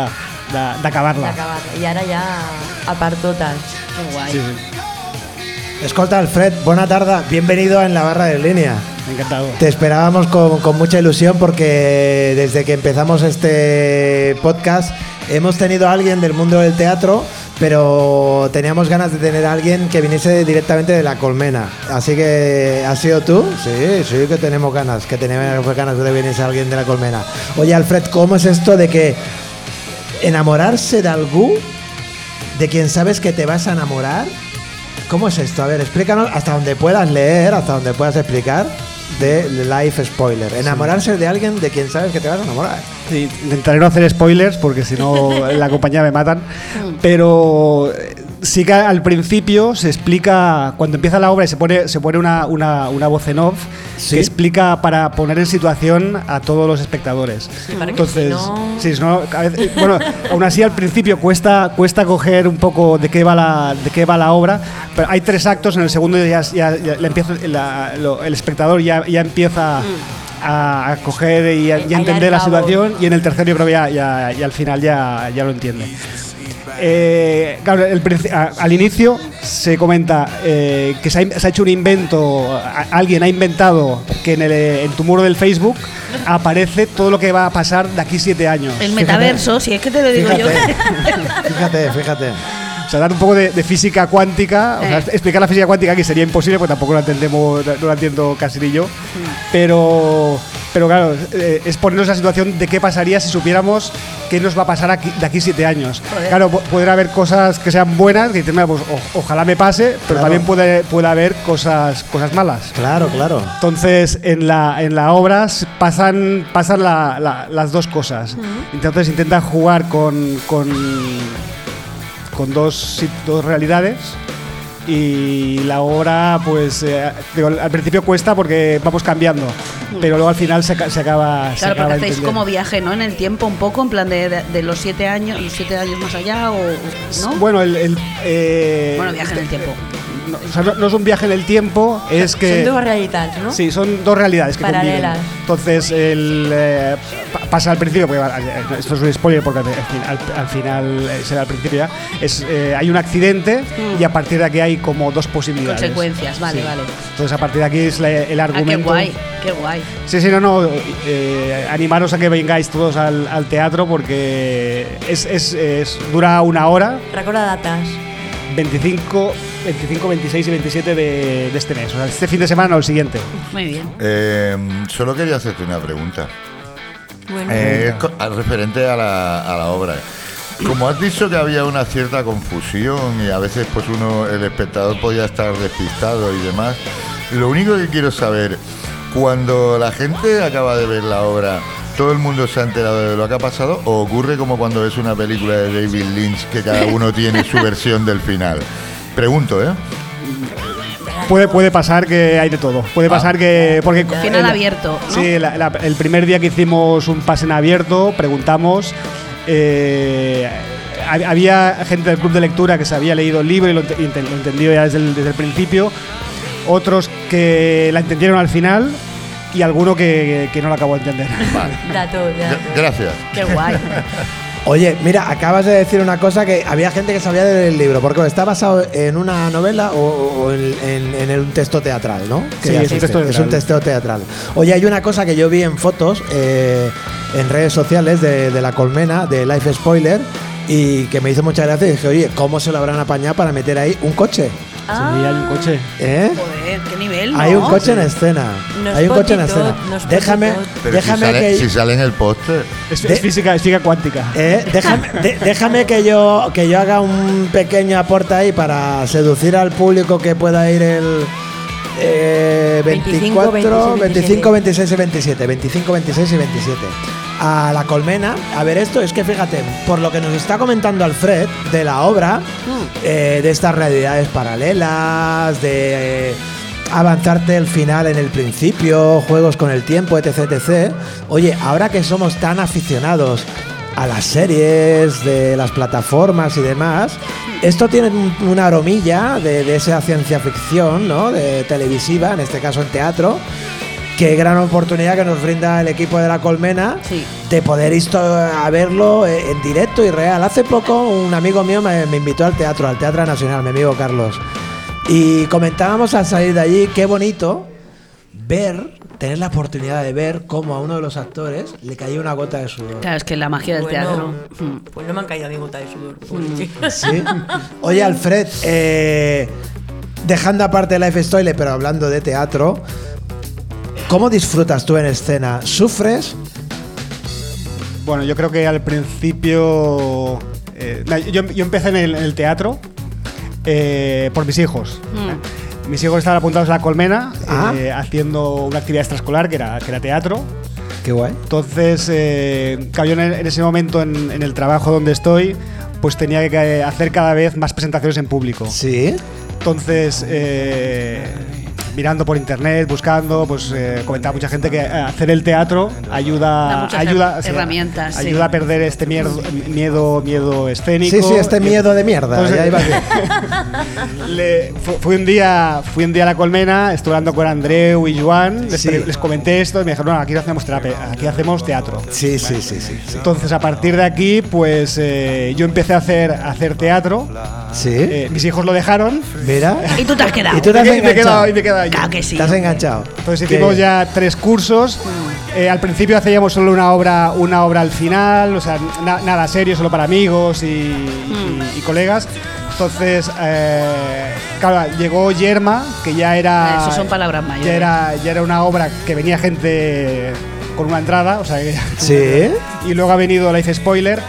d'acabar-la.
I ara ja a per totes.
Que guai.
sí, sí,
Escolta, Alfred, buena tarde. Bienvenido en la barra de línea.
encantado
Te esperábamos con, con mucha ilusión porque desde que empezamos este podcast hemos tenido a alguien del mundo del teatro, pero teníamos ganas de tener a alguien que viniese directamente de la colmena. Así que, ¿has sido tú? Sí, sí que tenemos ganas, que tenemos ganas de que viniese alguien de la colmena. Oye, Alfred, ¿cómo es esto de que enamorarse de algún, de quien sabes que te vas a enamorar? ¿Cómo es esto? A ver, explícanos hasta donde puedas leer, hasta donde puedas explicar de Life Spoiler. Enamorarse de alguien de quien sabes que te vas a enamorar.
Sí, intentaré no hacer spoilers porque si no la compañía me matan. Pero eh, sí que al principio se explica, cuando empieza la obra y se pone, se pone una, una, una voz en off,
Sí.
que explica para poner en situación a todos los espectadores.
que
Entonces,
si no-
sí, no, a veces- bueno, aún así al principio cuesta, cuesta coger un poco de qué va la, de qué va la obra, pero hay tres actos, en el segundo ya, ya- empieza, la- lo- el espectador ya, ya empieza a, a coger y a, y a entender la situación y en el tercero yo creo que ya, ya, ya al final ya, ya lo entiende. Eh, claro, el al inicio se comenta eh, que se ha, se ha hecho un invento, a- alguien ha inventado que en, el, en tu muro del Facebook aparece todo lo que va a pasar de aquí siete años.
El metaverso, si es que te lo digo yo.
Fíjate, fíjate, fíjate.
O sea, dar un poco de, de física cuántica, o sea,
Eh.
explicar la física cuántica aquí sería imposible, porque tampoco lo entendemos, no lo entiendo casi ni yo.
Mm.
Pero, pero claro, eh, es ponernos la situación de qué pasaría si supiéramos qué nos va a pasar aquí, de aquí siete años. Claro, podrá haber cosas que sean buenas, que dices, "Mira, pues, o- ojalá me pase, pero
Claro.
también puede, puede haber cosas, cosas malas.
Claro, claro.
Entonces, en la, en la obra pasan, pasan la- la- las dos cosas. Entonces, intentan jugar con, con, con dos, dos realidades. Y la obra, pues, eh, digo, al principio cuesta porque vamos cambiando, pero luego al final se, se acaba. se
Claro,
acaba
porque hacéis
entendiendo.
como viaje, ¿no? En el tiempo, un poco, en plan de, de- de los siete años, los siete años más allá, o ¿no?
Bueno, el. el, eh,
Bueno, viaje en el tiempo.
No, o sea, no- no es un viaje en el tiempo, es que.
Són dues realitats, no?
Sí, son dos realidades que
Paralelas.
conviven. Entonces, el, eh, pa- pasa al principio, porque eh, esto es un spoiler porque al, al- al final eh, será al principio ya, es, eh, hay un accidente y a partir de aquí hay como dos posibilidades.
Consecuencias, vale,
Sí.
vale.
Entonces, a partir de aquí es la- el
Ah, qué
argumento.
guay, qué guay.
Sí, sí, no, no. eh, animaros a que vengáis todos al, al teatro porque es, es- es- dura una hora,
Recorda dates.
25, 25, 26 y 27 de, de este mes. O sea, este fin de semana o el siguiente.
Muy bien.
Eh, solo quería hacerte una pregunta.
Bueno,
Eh, referente a la, a la obra. Como has dicho que había una cierta confusión y a veces pues uno, el espectador podía estar despistado y demás, lo único que quiero saber, cuando la gente acaba de ver la obra, ¿todo el mundo se ha enterado de lo que ha pasado? ¿O ocurre como cuando ves una película de David Lynch que cada uno tiene su versión del final? Pregunto, ¿eh?
Puede, puede pasar que hay de todo. Puede pasar que. Porque
Final
el-
abierto. ¿no?
Sí, la- la- el primer día que hicimos un pase en abierto, preguntamos. eh, hab- había gente del club de lectura que se había leído el libro y lo, ent- entendió ya desde el, desde el principio. Otros que la entendieron al final y alguno que, que no la acabó de entender.
Dato, dato.
Gracias.
Qué guay.
Oye, mira, acabas de decir una cosa que había gente que sabía del libro, porque está basado en una novela o, o en, en- en un texto teatral, ¿no? Que
Sí,
ya
es un
existe.
texto
Es un
teatral.
texto teatral. Oye, hay una cosa que yo vi en fotos, eh, en redes sociales de, de La Colmena, de Life Spoiler, y que me hizo mucha gracia y dije, oye, ¿cómo se lo habrán apañado para meter ahí un coche?
Sí, hay un coche.
¿Eh?
Joder, qué nivel, ¿no?
Hay un coche en escena.
Nos
Hay un coche en escena. Déjame.
Pero
déjame
si, sale,
que
si sale en el póster.
Es, física, es física cuántica.
Eh, déjame, de- déjame que yo que yo haga un pequeño aporte ahí para seducir al público que pueda ir el eh,
25,
24,
26,
25, 26 y 27. 25, 26 y 27. A la colmena, a ver esto, es que fíjate, por lo que nos está comentando Alfred de la obra, eh, de estas realidades paralelas, de eh, avanzarte el final en el principio, juegos con el tiempo, etc, etc. Oye, ahora que somos tan aficionados a las series, de las plataformas y demás, esto tiene un- una aromilla de, de esa ciencia ficción, ¿no? De televisiva, en este caso en teatro. Qué gran oportunidad que nos brinda el equipo de la Colmena
Sí.
de poder ir a verlo eh, en directo y real. Hace poco un amigo mío me, me invitó al teatro, al Teatro Nacional, mi amigo Carlos. Y comentábamos al salir de allí qué bonito ver, tener la oportunidad de ver cómo a uno de los actores le caía una gota de sudor.
Claro, es que la magia del
Bueno,
teatro. Mm.
pues no me han caído mi gota de sudor. chico.
¿Sí? Oye, Alfred, eh, dejando aparte Life Story, pero hablando de teatro, ¿cómo disfrutas tú en escena? ¿Sufres?
Bueno, yo creo que al principio. eh, yo, yo empecé en el, en el teatro eh, por mis hijos.
Mm.
Mis hijos estaban apuntados a la colmena
Ah.
eh, haciendo una actividad extraescolar que era, que era teatro.
Qué guay.
Entonces, eh, en, en ese momento en, en el trabajo donde estoy, pues tenía que hacer cada vez más presentaciones en público.
¿Sí?
Entonces, eh, mirando por internet, buscando, pues eh, comentaba mucha gente que eh, hacer el teatro
Da
ayuda, ayuda,
her- herramientas, sí.
ayuda a perder este miedo, miedo, miedo escénico.
Sí, sí, este miedo de mierda.
Entonces,
ya iba bien.
Le- fu- fui un día fui un día a la colmena estuve hablando con Andreu y Joan les,
Sí.
pre- les comenté esto y me dijeron no aquí no hacemos terapia aquí hacemos teatro
Sí, sí, sí, sí. sí.
entonces a partir de aquí pues eh, yo empecé a hacer a hacer teatro
¿Sí?
Eh, mis hijos lo dejaron
Mira.
Y tú te has quedado.
Y tú te has
y me he
enganchado.
quedado, y me he quedado
Claro que sí.
Has enganchado.
Entonces hicimos ya tres cursos. Eh, al principio hacíamos solo una obra, una obra al final, o sea, na- nada serio, solo para amigos y, y- y colegas. Entonces, eh, claro, llegó Yerma, que ya era.
Eso son palabras mayores.
Ya era, ya era una obra que venía gente con una entrada, o sea, que-
Sí.
y luego ha venido Life Spoiler.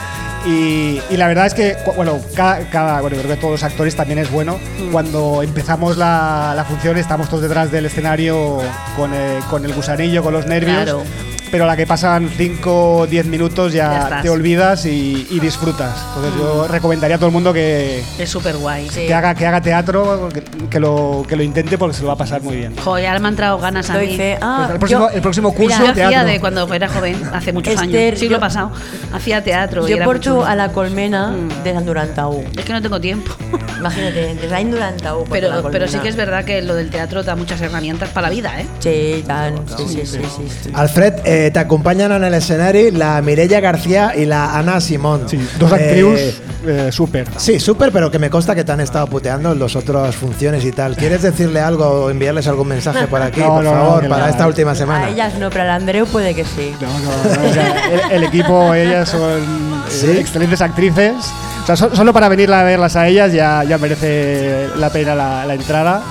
Y, y la verdad es que, bueno, cada, cada- bueno, creo que todos los actores también es bueno.
Mm.
Cuando empezamos la, la función, estamos todos detrás del escenario con, eh, con el gusanillo, con los nervios.
Claro.
Pero a la que pasan 5 o 10 minutos
Ya
ya, te olvidas y, y disfrutas. Entonces yo recomendaría a todo el mundo que,
Es súper guay.
que haga, que haga teatro, que, que lo, que lo intente porque se lo va a pasar muy bien.
Joder, ahora me han entrado ganas a mí.
Ah,
el, próximo,
yo-
el próximo curso
Mira,
Yo hacía
teatro.
de cuando era joven, hace muchos
Esther,
años, siglo
yo-
pasado, hacía teatro. y
porto
chulo.
a la colmena
Mm.
des l'any 91.
Es que no tengo tiempo.
Imagínate, des l'any 91 porto a la
Pero, pero sí que es verdad que lo del teatro da muchas herramientas para la vida, ¿eh?
Sí. Sí, sí, sí. sí, sí.
Alfred, eh, te acompañan en el escenario la Mireia García y la Ana Simón.
Sí, dos
Eh,
actrius eh, súper.
Sí, súper, pero que me consta que te han estado puteando en las otras funciones y tal. ¿Quieres decirle algo o enviarles algún mensaje por aquí,
No,
por
no,
favor,
que
para
la-
esta última
A
semana?
ellas no, pero al Andreu puede que sí.
No, no, no, o sea, el, el equipo, ellas son eh,
¿Sí?
excelentes actrices. O sea, so- solo para venir a verlas a ellas ya, ya merece la pena la, la entrada.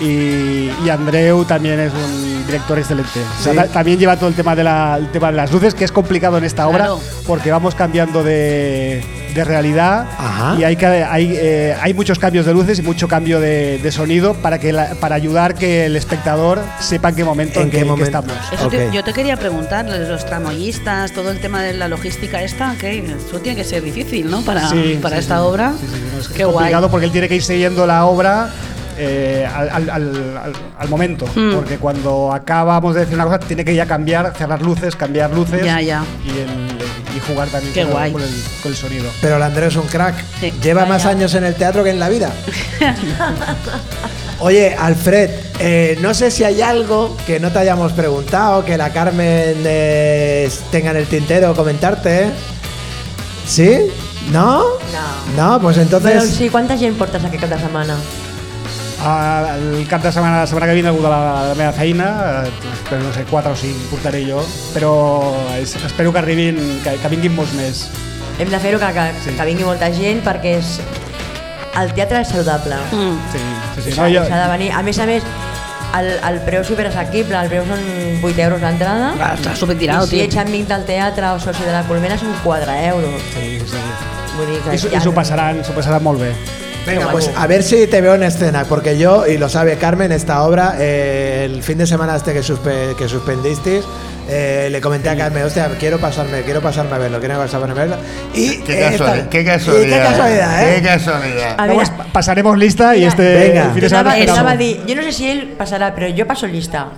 Y, y Andreu también es un director excelente. O sea,
Sí.
ta- también lleva todo el tema, de la- el tema de las luces, que es complicado en esta obra,
Claro.
porque vamos cambiando de, de realidad
Ajá.
y hay, que, hay, eh, hay muchos cambios de luces y mucho cambio de, de sonido para, que la- para ayudar que el espectador sepa en qué momento,
¿En
en
qué
que
momento?
estamos.
Eso te-
Ok.
yo te quería preguntar, los tramoyistas, todo el tema de la logística esta, que eso tiene que ser difícil, ¿no? Para,
Sí,
para
sí,
esta
sí.
obra.
Sí, sí, no, es
Qué
es
guay.
complicado porque él tiene que ir siguiendo la obra eh, al, al- al- al- al momento.
Mm.
Porque cuando acabamos de decir una cosa, tiene que ya cambiar, cerrar luces, cambiar luces
Ya, ya.
Y, el- y jugar también
Qué
con, el-
guay.
con el, con el sonido.
Pero el Andrés es un crack.
Sí.
Lleva más años en el teatro que en la vida. Oye, Alfred, eh, no sé si hay algo que no te hayamos preguntado, que la Carmen eh, tenga en el tintero comentarte. ¿Sí? ¿No?
No.
No, pues entonces...
sí, quanta gent portes aquest cap de setmana?
El cap de setmana, la setmana que viene algú de la, de la meva feina, eh, però no sé, 4 o 5 portaré jo, però es, espero que arribin, que, que vinguin molts més.
Hem de fer-ho que, que,
Sí.
que vingui molta gent perquè és... el teatre és saludable.
Mm.
Sí, sí, sí. No, jo,
s'ha de venir. A més a més, el, el preu superassequible, el preu són 8 euros l'entrada.
Ah, està supertirado,
I si
tio.
ets amic del teatre o soci de la Colmena són 4 euros.
sí, sí.
Vull dir que
I
ja-
I s'ho passaran, s'ho passaran molt bé.
Venga, pues a ver si te veo en escena, porque yo, y lo sabe Carmen, esta obra, eh, el fin de semana este que, suspe- que suspendisteis, eh, le comenté a Carmen, hostia, quiero pasarme, quiero pasarme a verlo, quiero pasarme a verlo. Y
Qué,
eh,
casualidad,
esta-
qué
y
casualidad.
qué casualidad, ¿eh?
Qué casualidad.
A
No,
veure,
pues, pa- pasaremos lista y este
Venga.
fin de semana
jo no sé si ell passarà, però jo passo llista.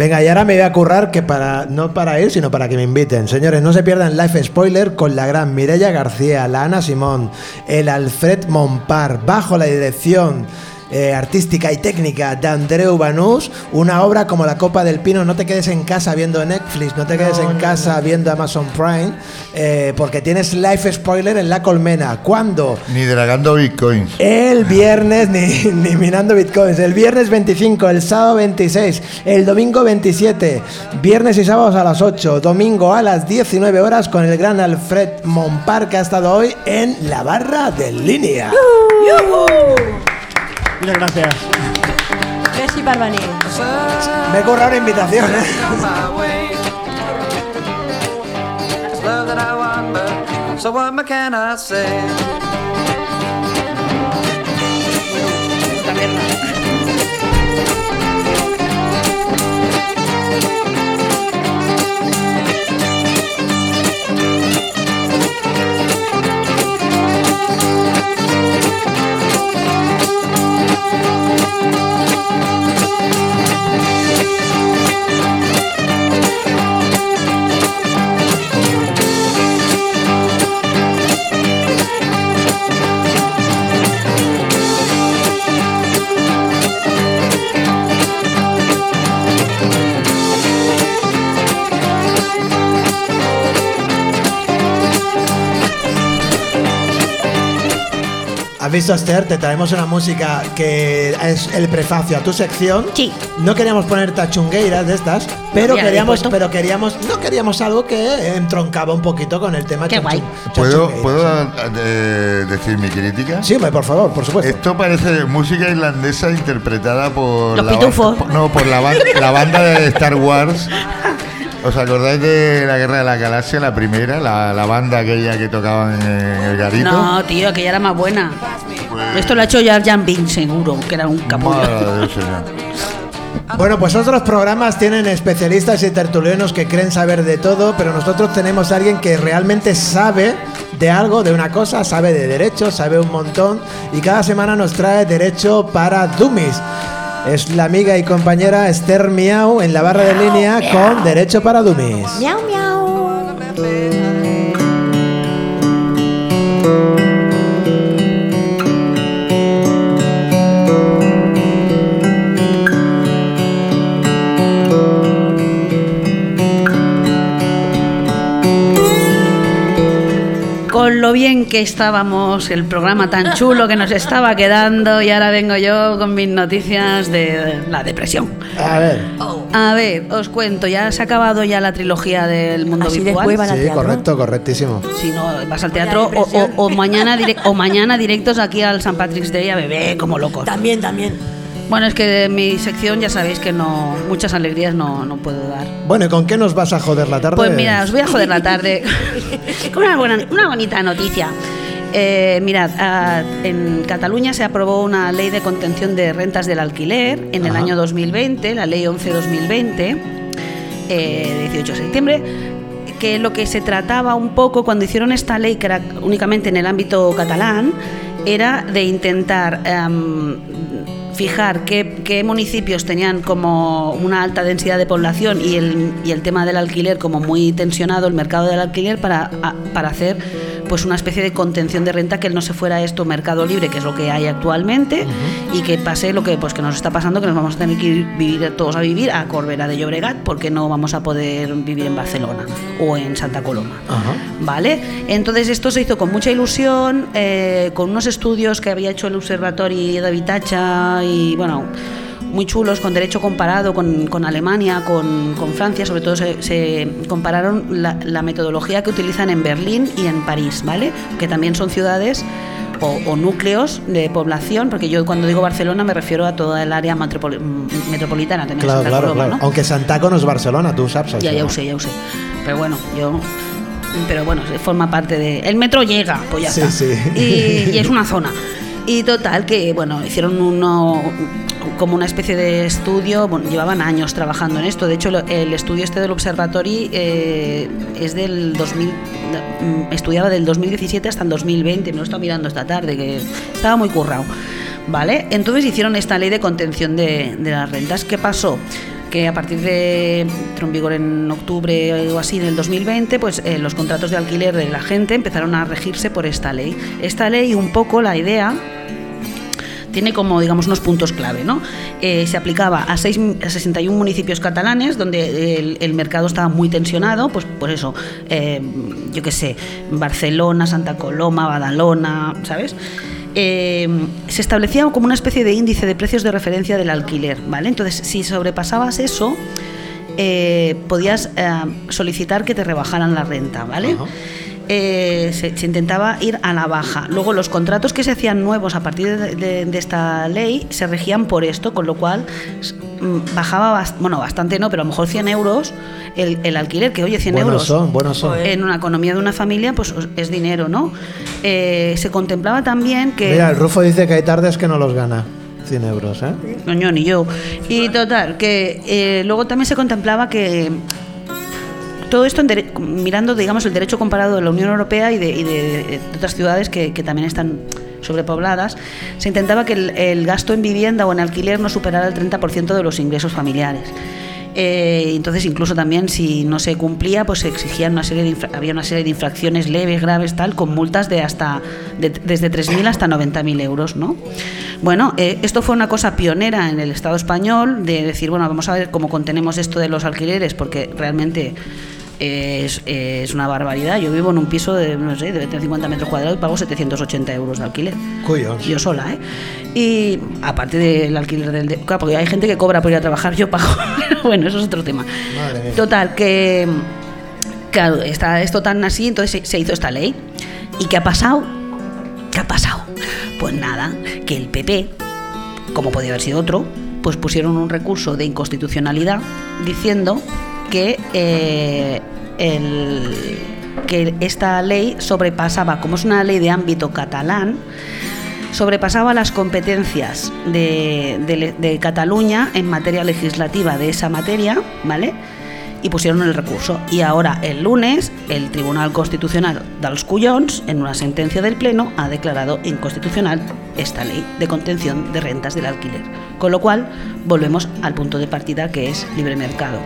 Venga, y ahora me voy a currar que para no para ir, sino para que me inviten. Señores, no se pierdan Life Spoiler con la gran Mireia García, la Ana Simón, el Alfred Montpar, bajo la dirección eh, artística y técnica de Andreu Banús, una obra como La Copa del Pino. No te quedes en casa viendo Netflix, no te quedes en casa viendo Amazon Prime, eh, porque tienes Life Spoiler en La Colmena. ¿Cuándo?
Ni dragando bitcoins.
El viernes, ni, ni minando bitcoins. El viernes 25, el sábado 26, el domingo 27, viernes y sábados a las 8, domingo a las 19 horas con el gran Alfred Monpar que ha estado hoy en la barra de línea.
Muchas gracias.
Merci per venir.
Me he currado una invitación, ¿eh?
So what can I say?
También no. thank you.
¿Has visto, Esther? Te traemos una música que es el prefacio a tu sección.
Sí.
No queríamos poner tachungueiras de estas, pero queríamos, pero queríamos, no queríamos algo que entroncaba un poquito con el tema
Qué guay.
¿Puedo,
chachungueiras.
¿puedo eh, decir mi crítica?
Sí, por favor, por supuesto.
Esto parece música irlandesa interpretada por
Los
la,
pitufos.
por- no, por la banda de Star Wars. ¿Os acordáis de la Guerra de la Galaxia, la primera? La, la banda aquella que tocaba en el garito.
No, tío, que ya era más buena.
Pues-
Esto lo ha hecho Jar Binks, seguro, que era un capullo.
Bueno, pues otros programas tienen especialistas y tertulianos que creen saber de todo, pero nosotros tenemos a alguien que realmente sabe de algo, de una cosa, sabe de derecho, sabe un montón y cada semana nos trae derecho para dummies. Es la amiga y compañera Esther Miau en la barra de línea con Derecho para Dummies.
Miau, miau.
Con lo bien que estábamos, el programa tan chulo que nos estaba quedando y ahora vengo yo con mis noticias de la depresión.
A ver,
A ver, os cuento, ya se ha acabado ya la trilogía del mundo
Así
virtual.
después van al
sí,
teatro.
correcto, correctísimo.
Si no, vas al teatro o, o- o mañana o mañana directos aquí al San Patrick's Day a beber como locos.
También, también.
Bueno, es que de mi sección ya sabéis que no muchas alegrías no, no puedo dar.
Bueno, ¿y con qué nos vas a joder la tarde?
Pues mira, os voy a joder la tarde con una, buena, una bonita noticia. Eh, mirad, ah, en Cataluña se aprobó una ley de contención de rentas del alquiler en el año 2020, la ley 11-2020, eh, 18 de septiembre, que lo que se trataba un poco cuando hicieron esta ley, que era únicamente en el ámbito catalán, era de intentar em, fijar qué, municipios tenían como una alta densidad de población y el, y el tema del alquiler como muy tensionado, el mercado del alquiler, para, para hacer pues una especie de contención de renta que no se fuera esto mercado libre, que es lo que hay actualmente, y que pase lo que pues que nos está pasando, que nos vamos a tener que ir vivir todos a vivir a Corbera de Llobregat, porque no vamos a poder vivir en Barcelona o en Santa Coloma. ¿Vale? Entonces esto se hizo con mucha ilusión, eh, con unos estudios que había hecho el Observatorio de Habitacha y bueno, muy chulos, con derecho comparado con, con Alemania, con, con Francia, sobre todo se, se compararon la, la metodología que utilizan en Berlín y en París, ¿vale? Que también son ciudades o, o núcleos de población, porque yo cuando digo Barcelona me refiero a toda el área metropoli- metropolitana, también
Claro,
Santa
claro,
Coloma,
claro.
¿no?
Aunque Santaco no es Barcelona, tú sabes.
Ya, ya
això.
ho sé, ya lo sé. Pero bueno, yo. Pero bueno, forma parte de. El metro llega, pues ya
Sí,
está.
sí.
Y, y es una zona. Y total, que bueno, hicieron uno como una especie de estudio, bueno, llevaban años trabajando en esto. De hecho, el estudio este del observatorio eh, es del 2000, mm, estudiaba del 2017 hasta el 2020, me lo he estado mirando esta tarde, que estaba muy currado. ¿Vale? Entonces hicieron esta ley de contención de las rentas. ¿Qué pasó? Que a partir de entró en vigor en octubre o así del 2020, pues eh, los contratos de alquiler de la gente empezaron a regirse por esta ley. Esta ley, un poco la idea tiene como, digamos, unos puntos clave, ¿no? Eh, se aplicaba a, seis, a 61 municipios catalanes donde el, el mercado estaba muy tensionado, pues por eso, eh, yo qué sé, Barcelona, Santa Coloma, Badalona, ¿sabes? Eh, se establecía como una especie de índice de precios de referencia del alquiler, ¿vale? Entonces, si sobrepasabas eso, eh, podías eh, solicitar que te rebajaran la renta, ¿vale? Eh, se, se intentaba ir a la baja. Luego los contratos que se hacían nuevos a partir de, de- de esta ley se regían por esto, con lo cual mm, bajaba, bast- bueno, bastante no, pero a lo mejor 100 euros el, el alquiler, que oye, 100
Buenos
euros
son, buenos son.
en una economía de una familia pues es dinero, ¿no? Eh, se contemplaba también que...
Mira, el Rufo dice que hay tardes que no los gana. 100 euros, ¿eh?
Coño, ni yo. Y total, que eh, luego también se contemplaba que todo esto en mirando, digamos, el derecho comparado de la Unión Europea y de, otras ciudades que, también están sobrepobladas, se intentaba que el, gasto en vivienda o en alquiler no superara el 30% de los ingresos familiares. Eh, entonces, incluso también si no se cumplía, pues se exigían una serie de había una serie de infracciones leves, graves, tal, con multas de hasta de- desde 3.000 hasta 90.000 euros, ¿no? Bueno, eh, esto fue una cosa pionera en el Estado español de decir, bueno, vamos a ver cómo contenemos esto de los alquileres, porque realmente es, es una barbaridad. Yo vivo en un piso de, no sé, de 50 metros cuadrados y pago 780 euros de alquiler.
Cuyos.
Yo sola, ¿eh? Y aparte del alquiler del... de- claro, porque hay gente que cobra por ir a trabajar, yo pago. Pero bueno, eso es otro tema.
Madre.
Total, que... Claro, está esto tan así, entonces se, se hizo esta ley. ¿Y qué ha pasado? ¿Qué ha pasado? Pues nada, que el PP, como podía haber sido otro, pues pusieron un recurso de inconstitucionalidad diciendo que, eh, el- que esta ley sobrepasaba, como es una ley de ámbito catalán, sobrepasaba las competencias de, de- Cataluña en materia legislativa de esa materia, ¿vale? Y pusieron el recurso. Y ahora, el lunes, el Tribunal Constitucional dels Collons, en una sentencia del Pleno, ha declarado inconstitucional esta ley de contención de rentas del alquiler. Con lo cual, volvemos al punto de partida que es libre mercado.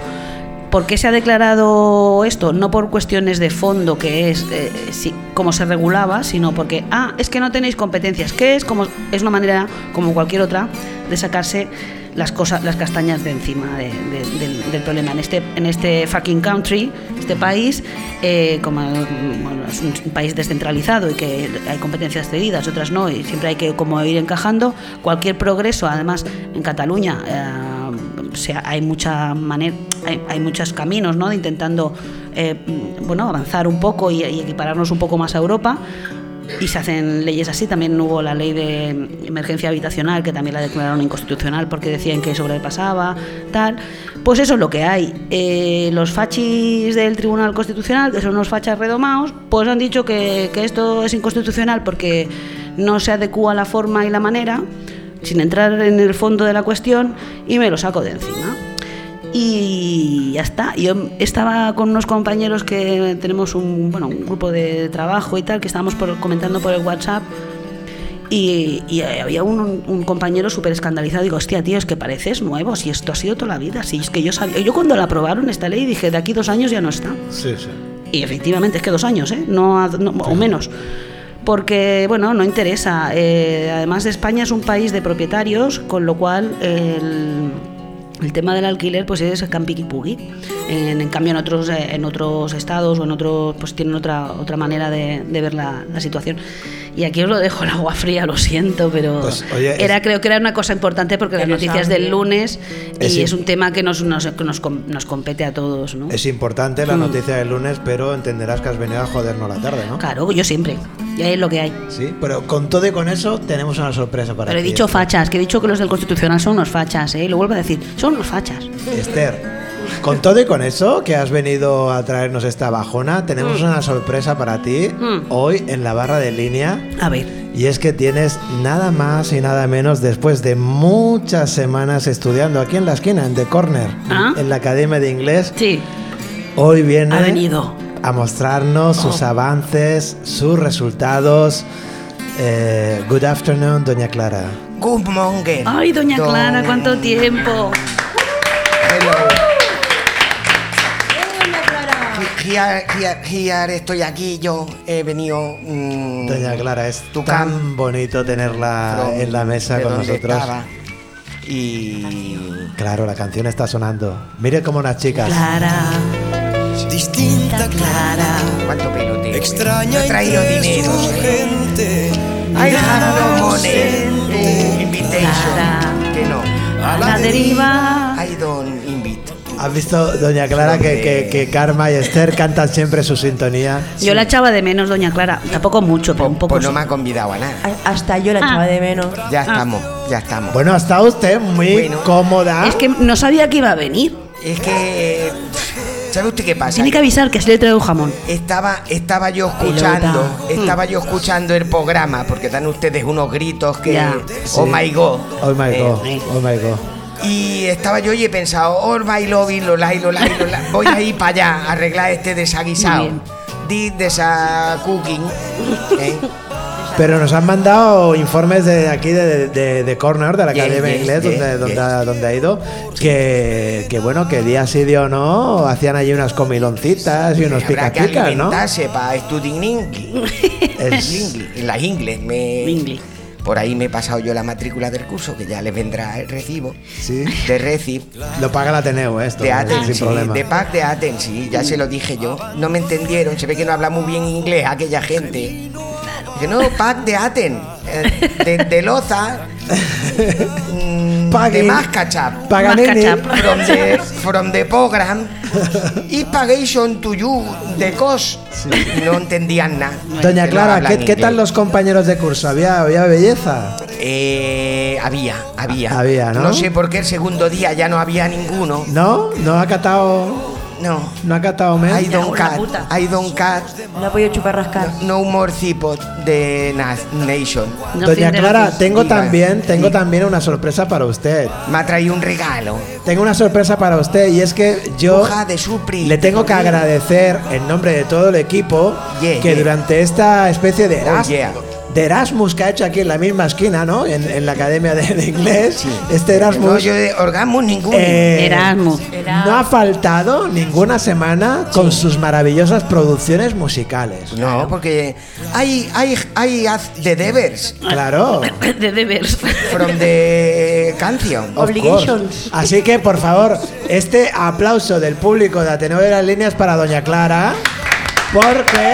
¿Por qué se ha declarado esto? No por cuestiones de fondo, que es eh, si- cómo se regulaba, sino porque, ah, es que no tenéis competencias, que es como es una manera, como cualquier otra, de sacarse las cosas, las castañas de encima de- de- del, problema. En este, en este fucking country, este país, eh, como es un país descentralizado y que hay competencias cedidas, otras no, y siempre hay que como ir encajando, cualquier progreso, además en Cataluña, eh, o sea, hay mucha manera, hay, hay muchos caminos, ¿no? Intentando, eh, bueno, avanzar un poco y, y equipararnos un poco más a Europa. y se hacen leyes así. También hubo la ley de emergencia habitacional, que también la declararon inconstitucional porque decían que sobrepasaba, tal. Pues eso es lo que hay. Eh, los fachis del Tribunal Constitucional, que son unos fachas redomados, pues han dicho que, que esto es inconstitucional porque no se adecúa a la forma y la manera, sin entrar en el fondo de la cuestión, y me lo saco de encima. Y ya está. Yo estaba con unos compañeros que tenemos un, bueno, un grupo de trabajo y tal, que estábamos por- comentando por el WhatsApp. Y, y había un, un compañero súper escandalizado. Digo, hostia, tío, es que pareces nuevo. Si esto ha sido toda la vida. Si es que yo sabía. Yo cuando la aprobaron esta ley dije, de aquí dos años ya no está.
Sí, sí.
Y efectivamente, es que dos años, ¿eh? No, no- o menos. Porque, bueno, no interesa. Eh, además, España es un país de propietarios, con lo cual el, el tema del alquiler pues es campiquipugui. En, en cambio, en otros, eh, en otros estados o en otros, pues tienen otra, otra manera de, de ver la, la situación. Y aquí os lo dejo el agua fría, lo siento, pero
Pues, oye,
era,
es-
creo que era una cosa importante porque las noticias del lunes
Es
y es un tema que nos, nos, nos, nos compete a todos, ¿no?
Es importante la
Mm.
noticia del lunes, pero entenderás que has venido a jodernos la tarde, ¿no?
Claro, yo siempre. Ya es lo que hay.
Sí, pero con todo y con eso tenemos una sorpresa para
Pero he
ti.
dicho fachas, que he dicho que los del Constitucional son unos fachas, ¿eh? Y lo vuelvo a decir, son unos fachas.
Esther, con todo y con eso que has venido a traernos esta bajona, tenemos
Mm.
una sorpresa para ti
Mm.
hoy en la barra de línea.
A ver.
Y es que tienes nada más y nada menos después de muchas semanas estudiando aquí en la esquina, en The Corner,
Ah.
en la Academia de Inglés.
Sí,
Hoy viene
ha venido.
A mostrarnos sus
Oh.
avances, sus resultados. Eh, good afternoon, doña Clara.
Good morning.
Ay, doña
Don-
Clara, cuánto tiempo.
Hello. Here, here, here, estoy aquí, yo he venido... mm,
Doña Clara, es
Tu
tan
cam-
bonito tenerla
from-
en la mesa con nosotros.
estaba. Y...
Claro, la canción está sonando. Mire como unas chicas.
Clara,
Distinta, clara,
¿Cuánto pelo tengo?
extraña
No he traído dinero.
su gente.
I have no money. Invitation. Que no.
a la deriva.
I don't invite.
¿Has visto, doña Clara, que, que- que Karma y Esther cantan siempre su sintonía?
Yo la echaba de menos, doña Clara. Tampoco mucho, pero un poco.
Pues no
sí.
me ha convidado a nada.
A- Hasta yo la
Ah.
echaba de menos.
Ya estamos, ya estamos.
Bueno, está usted muy
Bueno.
cómoda.
Es que no sabía que iba a venir.
Es que... ¿Sabe usted qué pasa?
Tiene que avisar que así le traigo jamón.
Estaba, estaba yo escuchando, estaba yo escuchando el programa, porque dan ustedes unos gritos que.
Ya.
Oh my god.
Oh my
Eh,
god,
eh.
oh my god.
Y estaba yo y he pensado, oh my lobby, lo lai, lo lai, lo lai. Voy a ir para allá a arreglar este desaguisado. Di desa cooking. ¿eh?
Pero nos han mandado informes de aquí de, de, de Corner, de la Academia de
yes,
Inglés,
yes,
donde, donde, donde ha ido, que, que bueno, que día sí, día o no, hacían allí unas comiloncitas y unos
Habrá que
picapicas, ¿no?
para estudiar inglés. Inglés, las ingles. Me,
Inglés.
Por ahí me he pasado yo la matrícula del curso, que ya les vendrá el recibo.
Sí.
De Recib.
Lo paga el Ateneo, esto,
De
eh,
Aten,
sin
sí,
problema.
de Pac de Aten, sí, ya se lo dije yo. No me entendieron, se ve que no habla muy bien inglés aquella gente. Dije, no, Pac de Aten, eh, de, de Loza, mm, de. Mascachap.
Mascachap.
from the, from the program, y pagation to you, de cos. No entendían nada.
Doña
no
Clara, ¿qué, qué tal los compañeros de curso? ¿Había, había belleza?
Eh, había, había.
Había, ¿no?
sé por qué el segundo día ya no había ninguno.
¿No? ¿No ha catado,
No.
no ha catado men?
I don't cat. I don't cat.
No ha podido chupar rascar.
No more cipot de na- Nation.
No
Doña Clara, tengo
Diga.
también, tengo
Sí.
también una sorpresa para usted.
Me ha traído un regalo.
Tengo una sorpresa para usted y es que yo
Hoja de Supri.
le tengo que agradecer en nombre de todo el equipo
Yeah,
que
yeah.
durante esta especie de,
Oh, yeah.
De Erasmus que ha hecho aquí en la misma esquina, ¿no? En, en la Academia de, de Inglés,
Sí.
este Erasmus
No, yo de orgasmo ninguno.
eh,
Erasmus.
no ha faltado ninguna semana con sus maravillosas producciones musicales.
no, porque hay, hay, hay de devers
Claro.
De deberes.
from the canción.
Course. Así que, por favor, este aplauso del público de Ateneo de las Líneas para Doña Clara, porque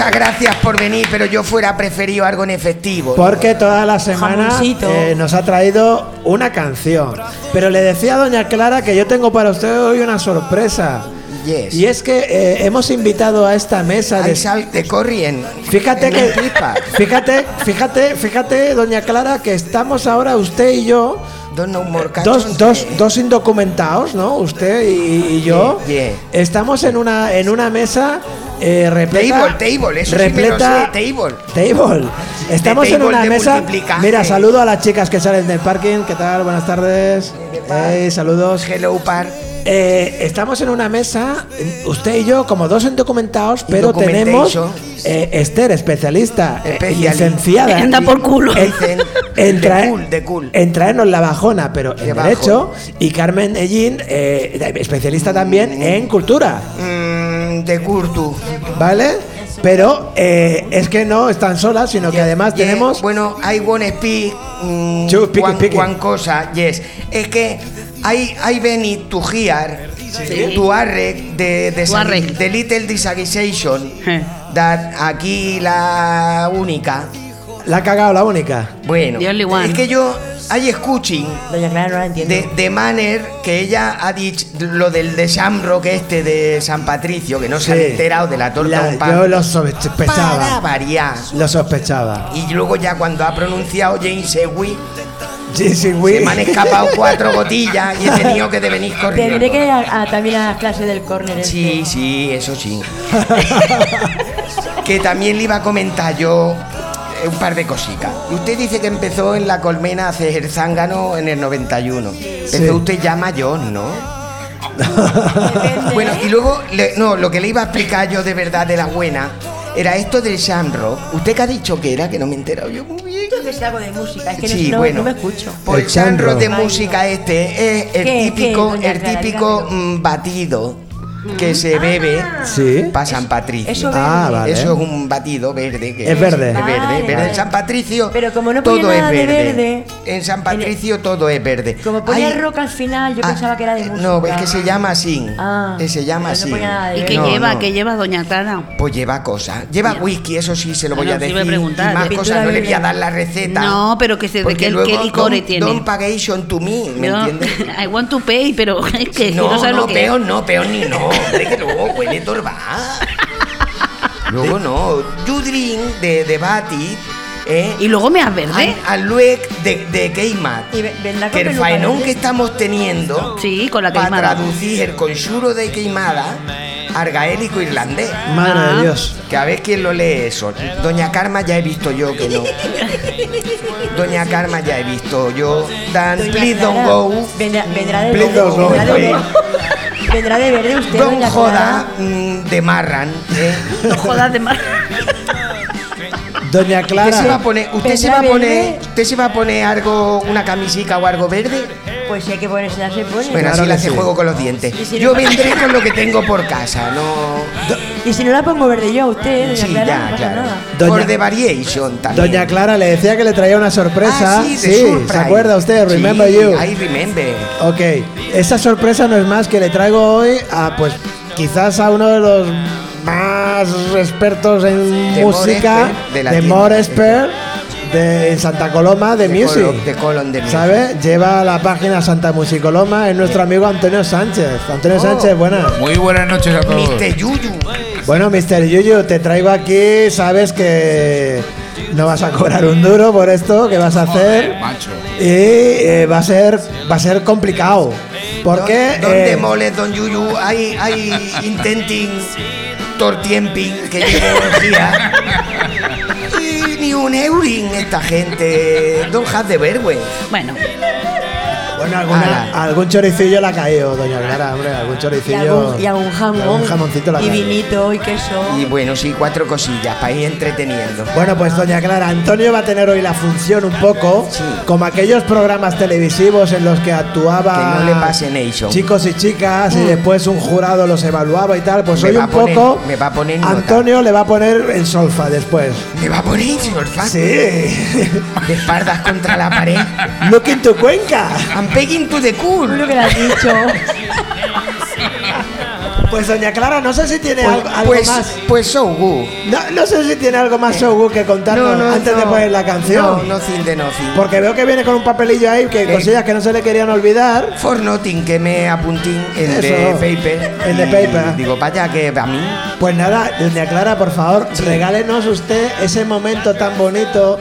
Muchas gracias por venir, pero yo fuera preferido algo en efectivo.
porque toda la semana eh, nos ha traído una canción. Pero le decía a Doña Clara que yo tengo para usted hoy una sorpresa.
Yes.
Y es que eh, hemos invitado a esta mesa de
sal de corrien.
Fíjate
en
que, fíjate, fíjate, fíjate, doña Clara, que estamos ahora usted y yo,
Dos no more
dos, dos,
eh.
dos indocumentados, ¿no? Usted y, y yo,
Yeah, yeah.
estamos en una en una mesa eh, repleta,
Table, table, eso sí
repleta,
sé, table.
table. Estamos en una mesa. Mira, saludo a las chicas que salen del parking. ¿Qué tal? Buenas tardes. Hey, saludos.
Hello, par.
Eh, estamos en una mesa, usted y yo, como dos indocumentados, pero tenemos eh, Esther, especialista, eh, licenciada.
Anda por culo.
En, en
de cool, de cool.
en traernos la bajona, pero en
De
derecho. Y Carmen Ellín, eh, especialista también en cultura.
Mm, de Curtu.
¿Vale? Pero eh, es que no están solas, sino que además
Yeah,
tenemos.
Bueno, I wanna speak. mm, one, one cosa, yes. Es que I, I venit to hear to arreg de, de,
arreg.
de little disaggregation
Eh.
that aquí la única.
La ha cagado la única.
Bueno,
The only one.
es que yo hay escuching de, de manner que ella ha dicho lo del de Shamrock este de San Patricio, que no se
Sí.
ha enterado de la torta
La-
con pan.
yo lo
Para
sospechaba.
variar.
Lo sospechaba.
Y luego ya cuando ha pronunciado James Ewi,
Sí,
se me han escapado cuatro gotillas y he tenido que de venir corriendo.
Tendré que ir a- a- también a las clases del córner. este.
Sí, sí, eso sí. que también le iba a comentar yo eh, un par de cositas. Usted dice que empezó en la colmena a hacer zángano en el 91. Empezó
Sí.
usted ya mayor, ¿no? bueno, y luego, le- no, lo que le iba a explicar yo de verdad de la buena era esto del Shamrock. ¿Usted qué ha dicho que era? Que no me he enterado yo muy bien.
Que sé algo de música, es que no-
Sí,
no,
bueno.
no me escucho.
Pues
El
Shamrock de música este es el
¿Qué,
típico, el
Clara?
típico mm, batido que se bebe
Sí.
para San Patricio.
Eso
Ah, vale.
Eso es un batido verde. Que
Es verde.
Es verde,
Vale,
verde.
vale.
En San Patricio
Pero como no
todo es verde.
verde,
En San Patricio todo es verde.
Como ponía
Hay-
rock al final, yo
Ah,
pensaba que era de música.
No, es que se llama así.
Ah,
Eh, se llama
no
así.
¿Y qué
No,
lleva?
no.
¿Qué lleva Doña Clara?
Pues lleva cosas. Lleva
Ya.
whisky, eso sí se lo voy
Ah,
a
sí
decir.
preguntar.
Y más
De
cosas, no le voy a dar la receta.
No, pero que se- qué-
luego
qué licores
don't-
tiene.
Don't pagation to me, ¿me entiendes?
I want to pay, pero es que
No,
no, lo que
peor no, peor ni no. Hombre, que luego huele torba. Luego no. You drink de, de Bati, ¿eh?
Y luego me has verde.
Al, al luec de, de Keimat.
Y ve- vendrá con
Que el
peluca
faenón
verde.
que estamos teniendo
Sí, con la
para
queimada.
traducir el consuro de queimada al gaélico irlandés.
Madre
Ah.
de Dios.
Que a ver quién lo lee eso. Doña Karma ya he visto yo que no. Doña Karma ya he visto yo. Dan,
Doña
please don't
Clara,
go.
Vendrá, vendrá de
Please
verde.
don't go.
Vendrá de,
Oye.
vendrá de verde usted,
Don
doña
joda
Clara.
mm, de Marran. ¿eh?
No jodas de más.
Doña
¿Usted se va a
Clara.
poner, usted se
¿Vendrá
va a poner, usted se va a poner algo, una camisica o algo verde?
Pues si hay que ponerse, ya se pone.
Bueno,
Claro
así le
que
hace
sí.
juego con los dientes.
Y si
Yo
no-
vendré con lo que tengo por casa, no.
Y si no la pongo verde yo a usted, doña
Sí,
Clara,
ya,
no pasa
claro.
nada.
Doña-
Por the variation también.
Doña Clara le decía que le traía una sorpresa.
Ah, sí, de
¿se
surprise.
acuerda usted?
Sí,
Remember you.
I remember.
Ok, esa sorpresa no es más que le traigo hoy a, pues, quizás a uno de los más expertos en
De
música
de la
de
tienda.
More Expert, de Santa Coloma de,
De
Music.
Colon- de Colon de Music.
¿Sabe? Lleva la página Santa Musicoloma, es nuestro amigo Antonio Sánchez. Antonio
Oh.
Sánchez, buenas.
Muy buenas noches a todos.
Mr. Yuyu.
Bueno, Mr. Yuyu, te traigo aquí, sabes que no vas a cobrar un duro por esto que vas a hacer.
Macho.
Y eh, va a ser va a ser complicado. Porque
¿Dónde
eh,
moles, don Yuyu? Hay, hay intenting tortiemping que llevo un eurin esta gente. Don't have the vergüenza.
Bueno,
bueno, alguna-
Ala.
algún choricillo le ha caído, doña Clara, hombre, algún
Y
choricillo.
algún, y algún jamón.
algún jamoncito le ha
y
caído.
vinito y queso.
Y bueno, sí, cuatro cosillas para ir entreteniendo.
Bueno, pues doña Clara, Antonio va a tener hoy la función un poco
Sí.
como aquellos programas televisivos en los que actuaba
Que no le pase Nation.
chicos y chicas y después un jurado los evaluaba y tal. Pues
Me
hoy
va
un
a poner-
poco
me va a poner nota.
Antonio le va a poner el solfa después.
Me va a poner, señor Fan.
Sí.
De espaldas contra la pared.
Look into Cuenca.
I'm pegging to the cool.
Lo que le has dicho.
Pues doña Clara, no sé si tiene
Pues,
algo, algo
pues,
más.
pues so good.
No, no sé si tiene algo más so good que contarnos antes de poner la canción.
No, nothing de nothing.
Porque veo que viene con un papelillo ahí, que
¿Qué?
cosillas que no se le querían olvidar.
For nothing, que me apuntín the
Eso.
paper.
The
Y
paper.
Digo, vaya que a mí.
Pues nada, doña Clara, por favor, regálenos usted ese momento tan bonito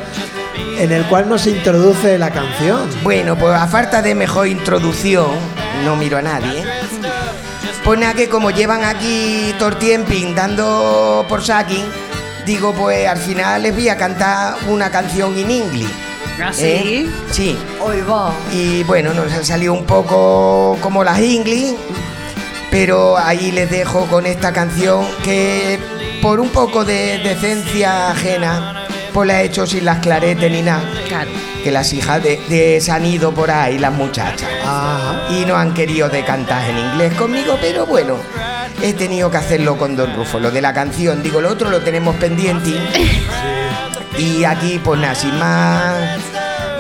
en el cual nos introduce la canción.
Bueno, pues a falta de mejor introducción, no miro a nadie. Pues nada, que como llevan aquí todo el tiempo dando por sacking, digo, pues al final les voy a cantar una canción en inglés.
¿Ah, sí?
¿Eh? Sí.
Hoy va.
Y bueno, nos ha salido un poco como las English, pero ahí les dejo con esta canción que por un poco de decencia ajena, pues la he hecho sin las claretes ni nada.
Claro.
Que las hijas de, de se han ido por ahí, las muchachas. Y no han querido de cantar en inglés conmigo, pero bueno, he tenido que hacerlo con Don Rufo. Lo de la canción, digo, lo otro lo tenemos pendiente. Y aquí, pues nada, sin más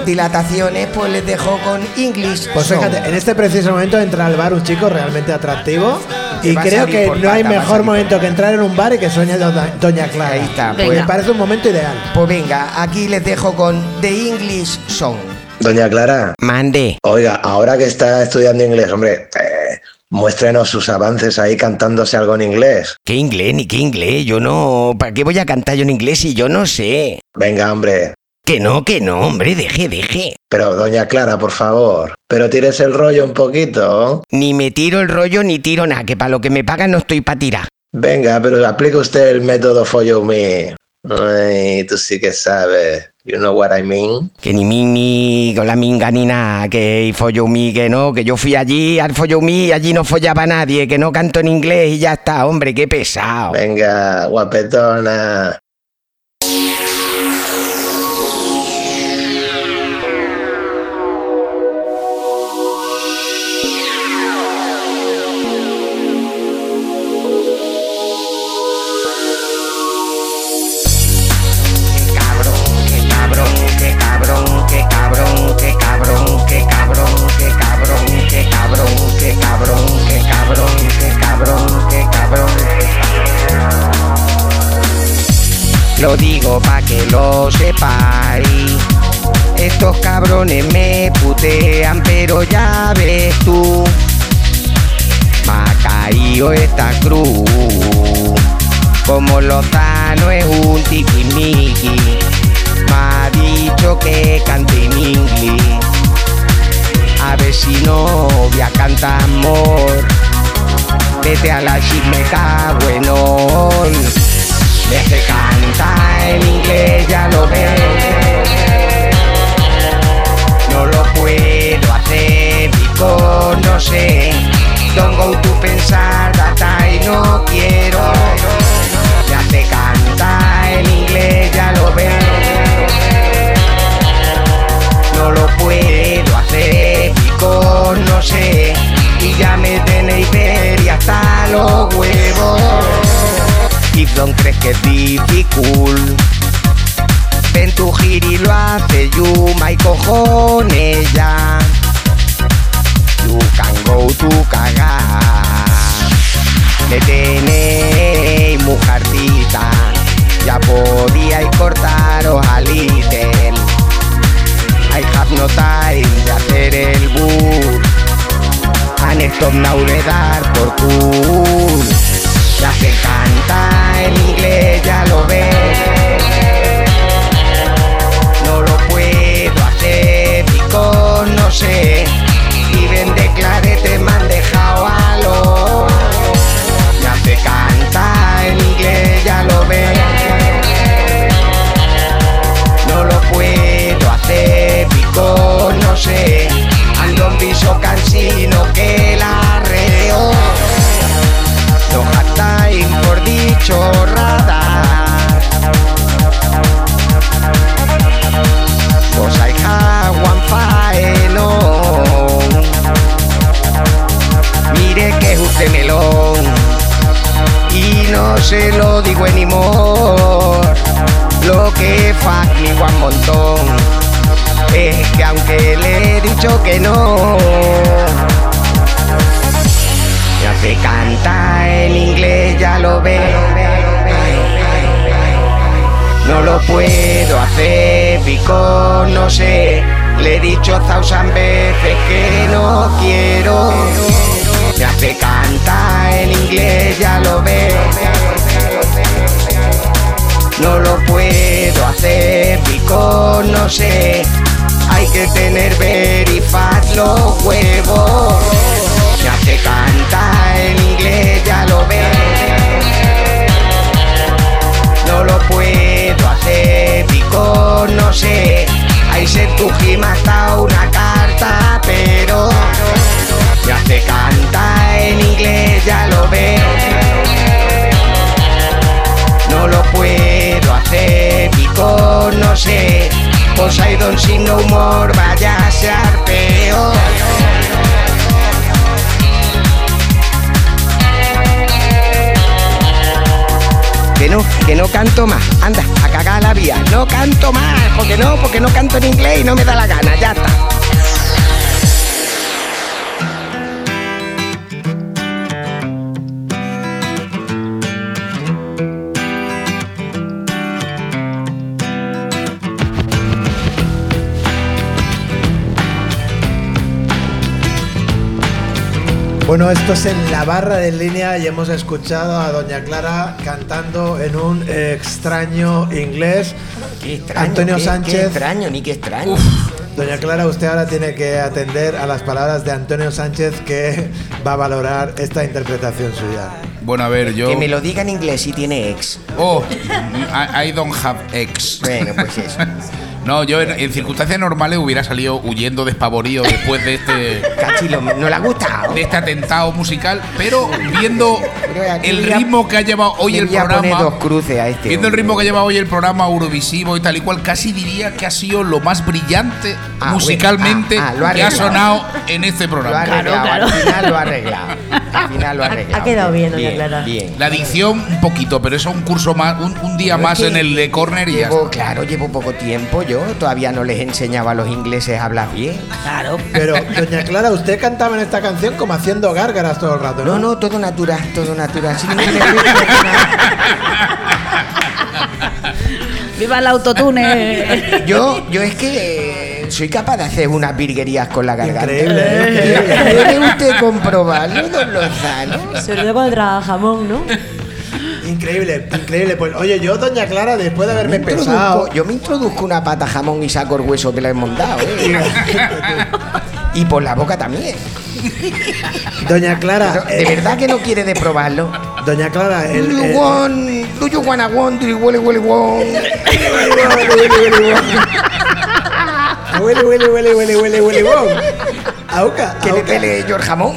dilataciones, pues les dejo con English.
Pues fíjate, en este preciso momento entra al bar un chico realmente atractivo y creo que no hay mejor momento que entrar en un bar y que sueñe doña, doña Clara.
Ahí está,
Me
pues-
parece un momento ideal.
Pues venga, aquí les dejo con The English Song.
Doña Clara.
Mande.
Oiga, ahora que está estudiando inglés, hombre, eh, muéstrenos sus avances ahí cantándose algo en inglés.
¿Qué inglés ni qué inglés? Yo no. ¿Para qué voy a cantar yo en inglés si yo no sé?
Venga, hombre.
Que no, que no, hombre, deje, deje.
Pero, doña Clara, por favor. Pero tires el rollo un poquito.
Ni me tiro el rollo ni tiro nada, que para lo que me pagan no estoy para tirar.
Venga, pero aplica usted el método Follow Me. Ay, tú sí que sabes. You know what I mean?
Que ni mi ni con la minga ni nada, que follo mi, que no, que yo fui allí al follow me y allí no follaba nadie, que no canto en inglés y ya está, hombre, qué pesado.
Venga, guapetona.
Lo digo pa' que lo sepáis. Estos cabrones me putean, pero ya ves tú. Me ha caído esta cruz. Como Lozano es un tiquimiqui. Me ha dicho que cante en inglés. A ver si novia canta amor. Vete a la chic, me ol. Deje canta en inglés, ya lo ves. No lo puedo hacer, pico, no sé. Don't go to pensar, data y no quiero. Me hace cantar en inglés, ya lo ves. No lo puedo hacer, pico, no sé. Y ya me tenéis feria hasta los huevos. Y don't crees que es difícil. Ven tu giri lo hace Yuma y cojones ya. You can go to cagar. Me tenéis mujercita. Ya podíais cortaros a little. I have no time de hacer el bur. And stop now de dar por cool. Ya se canta en inglés, ya lo ves. No lo puedo hacer, pico, no sé. Viven de clarete, me han dejado a lo. Ya se canta en inglés, ya lo ves. No lo puedo hacer, pico, no sé. Se lo digo anymore. Lo que fuck un montón es que aunque le he dicho que no, Me hace cantar en inglés, ya lo veo. No lo puedo hacer, pico, no sé. Le he dicho thousand veces que no quiero. Me hace cantar en inglés, ya lo veo. No lo puedo hacer, pico, no sé. Hay que tener verifat los huevos. Me hace cantar en inglés, ya lo veo. No lo puedo hacer, pico, no sé. Ahí se tu me ha dado una carta, ya lo veo. No lo puedo hacer, pico, no sé. Poseidon sin no humor, vaya a ser peor. Que no, que no canto más. Anda, a cagar la vía. No canto más. Porque no, porque no canto en inglés y no me da la gana. Ya está.
Bueno, esto es en la barra de línea y hemos escuchado a Doña Clara cantando en un extraño inglés.
Qué extraño,
Antonio
qué-
Sánchez.
Qué extraño, ni qué extraño.
Doña Clara, usted ahora tiene que atender a las palabras de Antonio Sánchez que va a valorar esta interpretación suya.
Bueno, a ver, yo.
Que me lo diga en inglés si tiene ex.
Oh, I, I don't have ex.
Bueno, pues eso.
No, yo en, en circunstancias normales hubiera salido huyendo despavorido después de este.
Cachilo, no le ha gustado.
De este atentado musical, pero viendo
Pero
el ritmo que ha llevado hoy el programa.
dos cruces a este.
Viendo el ritmo que ha llevado hoy el programa Eurovisivo y tal y cual, casi diría que ha sido lo más brillante
Ah,
musicalmente
bueno, ah, ah, lo ha
que ha
arreglado.
sonado en este
Lo ha
programa.
arreglado, al final lo ha arreglado. Al final lo ha arreglado.
Ha quedado bien, doña
bien,
Clara.
Bien.
La adicción un poquito, pero eso un curso más, un, un día
Pero es
más
que
en el de corner y ya
Llevo, claro, llevo poco tiempo yo. Todavía no les enseñaba a los ingleses a hablar bien.
Claro.
Pero, Doña Clara, usted cantaba en esta canción como haciendo gárgaras todo el rato, ¿no?
No, no, todo natural, todo natural. Sin ningún efecto, nada.
¡Viva el autotune!
Yo, yo es que eh, soy capaz de hacer unas virguerías con la garganta.
Increíble, ¿eh? increíble.
¿Puede usted comprobarlo, don Lozano?
Sobre todo cuando trabaja jamón, ¿no?
Increíble, increíble. Pues oye, yo, Doña Clara, después de haberme
Me
pesado.
yo me introduzco una pata jamón y saco el hueso que le he montado. ¿eh? y por la boca también.
Doña Clara,
Pero, ¿De
eh,
verdad que no quiere de probarlo?
Doña Clara,
Do
el,
you
el-
want, do you wanna want, do you really want?
Huele, huele, huele, huele, huele, huele, wow. Auca,
Que le pele el jamón.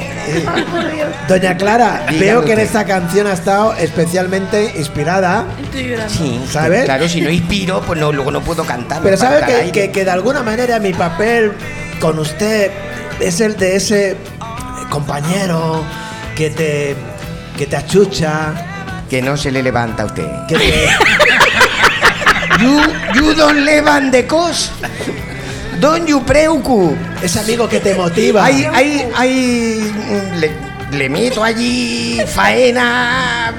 Doña Clara,
Dígame
veo que en
usted.
esta canción ha estado especialmente inspirada.
Sí,
¿Sabes?
Claro, si no inspiro, pues no, luego no puedo cantar.
Pero sabe
falta el
que, que- que de alguna manera mi papel con usted es el de ese compañero que te, que te achucha,
Que no se le levanta a usted.
que te,
You, you don't levan the cos. Don't you preocup.
ese amigo que te motiva.
Hay, hay, hay. Le, le meto allí faena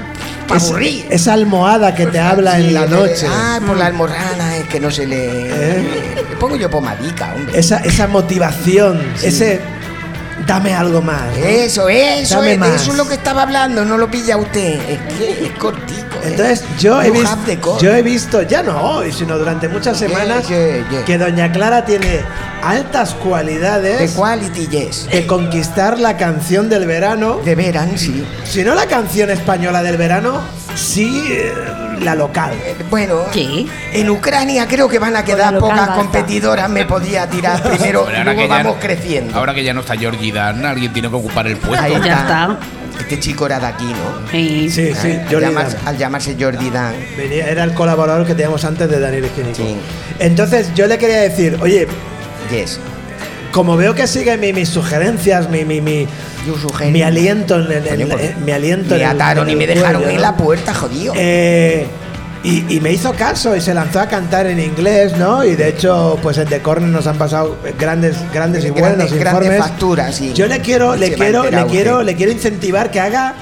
Es- esa almohada que te habla en la
Sí,
noche.
Ah, por la almorrana es que no se le.
¿Eh?
Le pongo yo pomadica, hombre.
Esa, esa motivación,
Sí.
ese dame algo más. ¿no?
Eso, eso,
Dame
es,
más.
eso es lo que estaba hablando, no lo pilla usted. Es que es cortico. ¿eh?
Entonces yo he, visto, yo he visto, ya no hoy, sino durante muchas semanas,
yeah, yeah.
que Doña Clara tiene altas
The
cualidades
quality, yes.
de conquistar la canción del verano.
De veran, sí.
Si no la canción española del verano, sí eh, la local.
Eh, Bueno,
Sí.
en Ucrania creo que van a quedar pocas
basta.
competidoras. Me podía tirar primero
ahora
luego
que ya
vamos
no-
creciendo.
Ahora que ya no está Georgie Dan, alguien tiene que ocupar el puesto.
Ahí
Ya está.
Este chico era de aquí, ¿no?
Sí.
Sí, sí,
Al
Jordi
llamarse,
Dan.
al llamarse Jordi Dan.
Venía- era el colaborador que teníamos antes de Daniel Esquinico.
Sí.
Entonces yo le quería decir, oye,
Yes.
como veo que sigue mi- mis sugerencias, mi, mi, mi, mi aliento en el, en-
pues,
en- mi aliento
Me
en el-
ataron y me dejaron en la puerta, jodido.
Eh, Y, y me hizo caso y se lanzó a cantar en inglés, ¿no? Y de hecho, pues en The Corner nos han pasado grandes, grandes y buenos
Grandes- grandes
informes.
facturas, sí.
Yo le quiero, le quiero, le quiero, le quiero incentivar que haga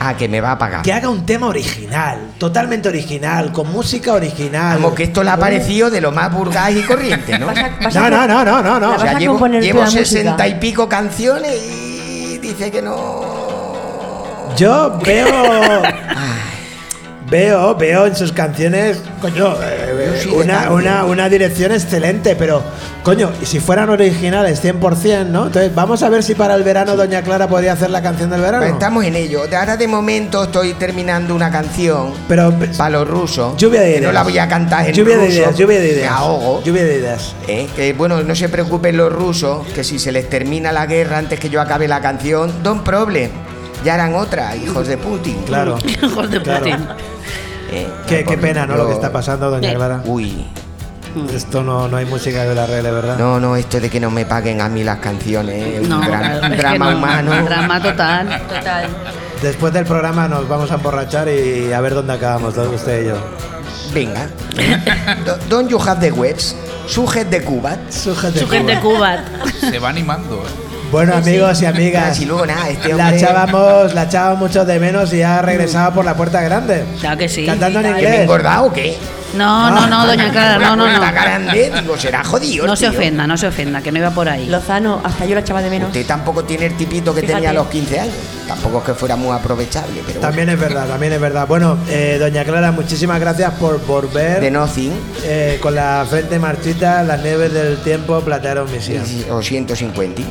Ah, que me va a pagar.
que haga un tema original, totalmente original, con música original.
Como que esto le ha parecido de lo más burgás y corriente, ¿no?
No, no, no, no, no, no.
O sea, llevo, llevo sesenta y pico canciones y dice que no.
Yo veo. Veo, veo en sus canciones, coño, eh,
sí de
una, una, una dirección excelente, pero, coño, y si fueran originales 100%, ¿no? Entonces, vamos a ver si para el verano Doña Clara podría hacer la canción del verano.
Pues estamos en ello. De Ahora de momento estoy terminando una canción
Pero
para los rusos.
Lluvia de ideas.
no la voy a cantar en
Lluvia de
ruso,
ideas, lluvia de
Me
ideas.
ahogo.
Lluvia de ideas.
Eh, Que bueno, no se preocupen los rusos, que si se les termina la guerra antes que yo acabe la canción, don problem. Ya harán otra, hijos de Putin.
Claro.
Hijos de
Claro.
Eh,
Qué, qué pena, ¿no? Lo que está pasando, Doña. Clara.
Uy.
Esto no, no hay música que lo arregle, ¿verdad?
No, no, esto de que no me paguen a mí las canciones, un
No,
un drama
no,
humano.
Drama total.
Total.
Después del programa nos vamos a emborrachar y a ver dónde acabamos, don- usted y yo.
Venga. Do- Don't you have the webs? Sujet de Cuba.
Sujet de
Sujet de Cuba.
Se va animando. ¿eh?
Bueno, amigos y amigas,
Y luego nada, este
la
hombre-
echábamos, la echábamos mucho de menos y ha regresado por la puerta grande.
Claro que sí.
Cantando en
¿Que me he
inglés.
engordado o qué?
No, no, no, doña Clara, no, no,
La
no.
grande, digo, será jodido.
No se
tío.
ofenda, no se ofenda, que no iba por ahí.
Lozano, hasta yo la echaba de menos.
Usted tampoco tiene el tipito que
Fíjate.
tenía a los 15 años. Tampoco es que fuera muy aprovechable, pero
También es verdad, también es verdad. Bueno, eh, doña Clara, muchísimas gracias por volver.
de nothing.
Eh, con la frente marchita, las nieves del tiempo platearon mi sien.
O 150.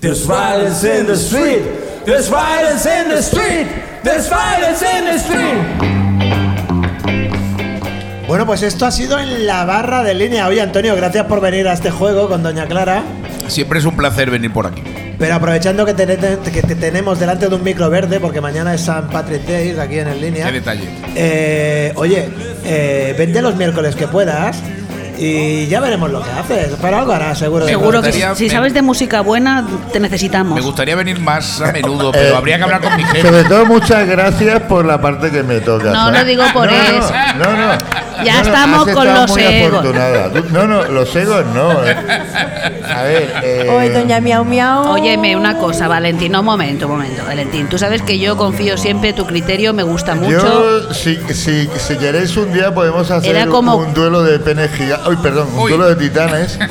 There's violence in the street. There's violence in the street. There's violence in the street.
Bueno, pues esto ha sido en la barra de línea. Oye, Antonio, gracias por venir a este juego con Doña Clara.
Siempre es un placer venir por aquí.
Pero aprovechando que, te- que te tenemos delante de un micro verde, porque mañana es San Patrick Day aquí en el línea.
Qué detalle.
Eh, oye, eh, vente los miércoles que puedas y ya veremos lo que haces. Pero algo harás, seguro.
Me
Seguro que si,
gustaría-
si
me-
sabes de música buena, te necesitamos.
Me gustaría venir más a menudo, pero
Eh,
habría que hablar con mi jefe.
Sobre todo, muchas gracias por la parte que me toca.
No
¿sabes?
lo digo por
no, no,
eso.
No, no.
Ya
No, no,
estamos
has
con
estado
los
muy
egos.
afortunada. Tú- No, no, los egos no. eh. A ver. eh,
Oye, doña Miau Miau.
Óyeme una cosa, Valentín, no, un momento, un momento, Valentín. Tú sabes que yo confío siempre, tu criterio me gusta mucho.
Yo, si, si, si queréis un día podemos hacer
Era
un-
como-
un duelo de penes. Uy, perdón, un
Uy.
duelo de titanes.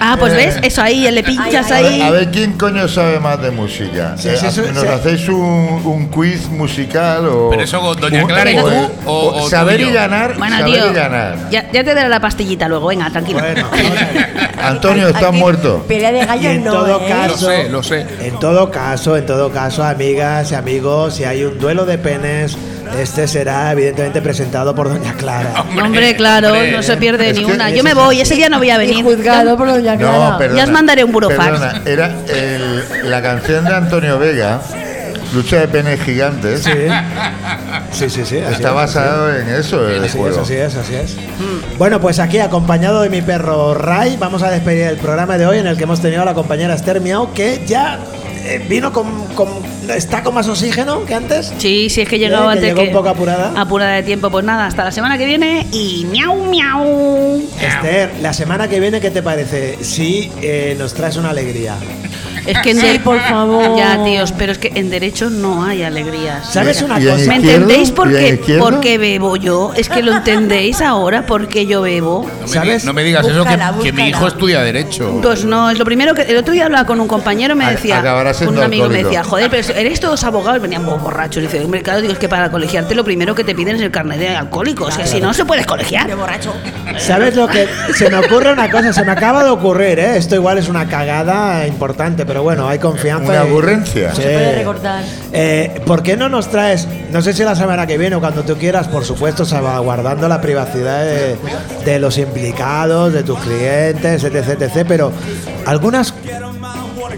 Ah, pues
Eh,
ves, eso ahí, le pinchas
Ay,
A ver,
ahí.
a ver quién coño sabe más de música.
Sí,
Eh,
sí, sí,
¿Nos
sí.
hacéis un, un quiz musical o.?
Pero eso, doña
o-
Clara y
o-
tú,
o-
o- o tú
saber
y
y
yo.
ganar.
Bueno,
saber
tío,
y ganar.
ya, ya te daré la pastillita luego, venga, tranquilo.
Bueno, vamos a ver.
Antonio, estás
Aquí,
muerto.
Pelea de
Y
gallos
en
no,
todo
¿eh?
caso,
Lo sé, lo sé.
En todo caso, en todo caso, amigas y amigos, si hay un duelo de penes, este será evidentemente presentado por Doña Clara.
Hombre, claro,
hombre.
no se pierde
Es
ni una. Yo me
es
voy, ese día no voy a
Y
venir.
juzgado por doña Clara.
No, perdona.
Ya os mandaré un burofax.
Perdona, era el- la canción de Antonio Vega, Lucha de penes gigantes.
Sí, sí, sí. sí así
Está
es,
basado en eso, el
Así es,
juego.
así es, así es. Bueno, pues aquí, acompañado de mi perro Ray, vamos a despedir el programa de hoy en el que hemos tenido a la compañera Esther Miau, que ya eh, vino con, con- está con más oxígeno que antes.
Sí, sí, es que he llegado
que
antes
llegó
que.
un poco apurada.
Apurada de tiempo, pues nada, hasta la semana que viene y miau, miau.
Esther, la semana que viene, ¿qué te parece? Si eh, nos traes una alegría.
Es que en
Sí, por favor.
Ya, tíos, pero es que en derecho no hay alegrías.
¿Sabes una
¿Y
cosa?
¿Me entendéis por
¿Y
qué, por qué bebo yo? Es que lo entendéis ahora por qué yo bebo.
No me,
¿Sabes?
no me digas
Búscala,
eso, que, que mi hijo estudia Derecho.
Pues no, es lo primero que. El otro día hablaba con un compañero, me decía. Un amigo me decía, joder, pero eres todos abogados, venían bo- borrachos. Dice, hombre, claro, digo, es que para colegiarte lo primero que te piden es el carnet de alcohólico. O sea, si no se puedes colegiar.
De borracho.
¿Sabes lo que? Se me ocurre una cosa, se me acaba de ocurrir, ¿eh? Esto igual es una cagada importante, pero pero bueno, hay confianza.
Una
y-. Sí.
Se puede recortar.
Eh, ¿Por qué no nos traes, no sé si la semana que viene o cuando tú quieras, por supuesto, salvaguardando la privacidad de, de los implicados, de tus clientes, etc, etc, pero algunas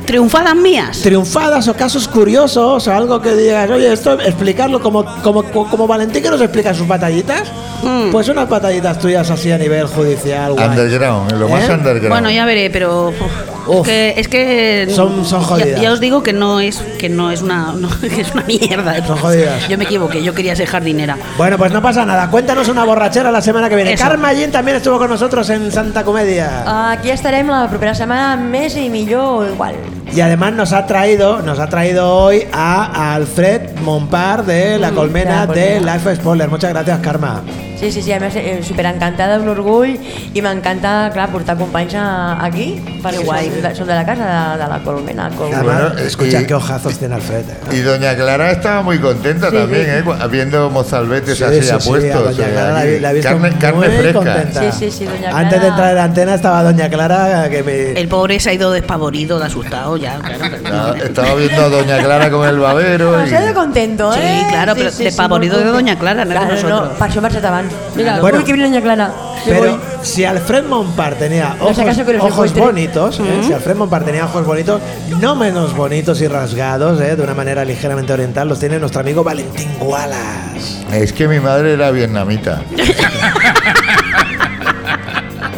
Triunfadas mías.
triunfadas o casos curiosos o algo que digas, oye, esto explicarlo como, como, como Valentín que nos explica sus batallitas,
Mm.
pues unas batallitas tuyas así a nivel judicial. guay.
Underground, lo más
¿Eh?
underground.
Bueno, ya veré, pero uf,
Uf.
es que, es que
Son- son
ya-
jodidas.
Ya, os digo que no es que no es una no, que es una mierda.
Son jodidas.
Yo me equivoqué, yo quería ser jardinera.
Bueno, pues no pasa nada. Cuéntanos una borrachera la semana que viene.
Eso.
Karma Yin también estuvo con nosotros en Santa Comedia.
Aquí estarem la propera setmana més i millor o igual.
Y además nos ha traído, nos ha traído hoy a Alfred Montpar de La
Mm,
Colmena
de La.
Life Spoiler. Muchas gracias, Karma.
Sí, sí, sí, a més, eh, superencantada, un orgull, i m'encanta, clar, portar companys aquí, perquè
guai.
són, de, són de la casa de, de la Colmena. Colmena.
Además, escucha
y-
qué ojazos tiene Alfred. eh.
Y doña Clara estaba muy contenta
Sí,
también,
sí.
¿eh? Viendo mozalbetes
Sí,
así
sí, sí,
apuestos.
doña
eh,
Clara la,
allí.
vi- la visto
carne, carne
muy
fresca.
contenta.
Sí, sí, sí, doña
Antes de
Clara.
entrar en la antena estaba doña Clara que me...
El pobre se ha ido despavorido, de asustado ya, claro.
Estaba, estaba viendo a doña Clara con el babero. Y-
de contento,
Sí,
eh?
claro, pero despavorido
molt
de
content.
doña Clara, no de
claro,
nosotros.
No, hem marxat abans. Mira,
Bueno.
uy, que viene doña Clara.
Pero si Alfred Montpar tenía
No
ojos, bonitos, ¿eh? si Alfred Montpar tenía ojos bonitos, no menos bonitos y rasgados, ¿eh? de una manera ligeramente oriental, los tiene nuestro amigo Valentín Wallace.
Es que mi madre era vietnamita,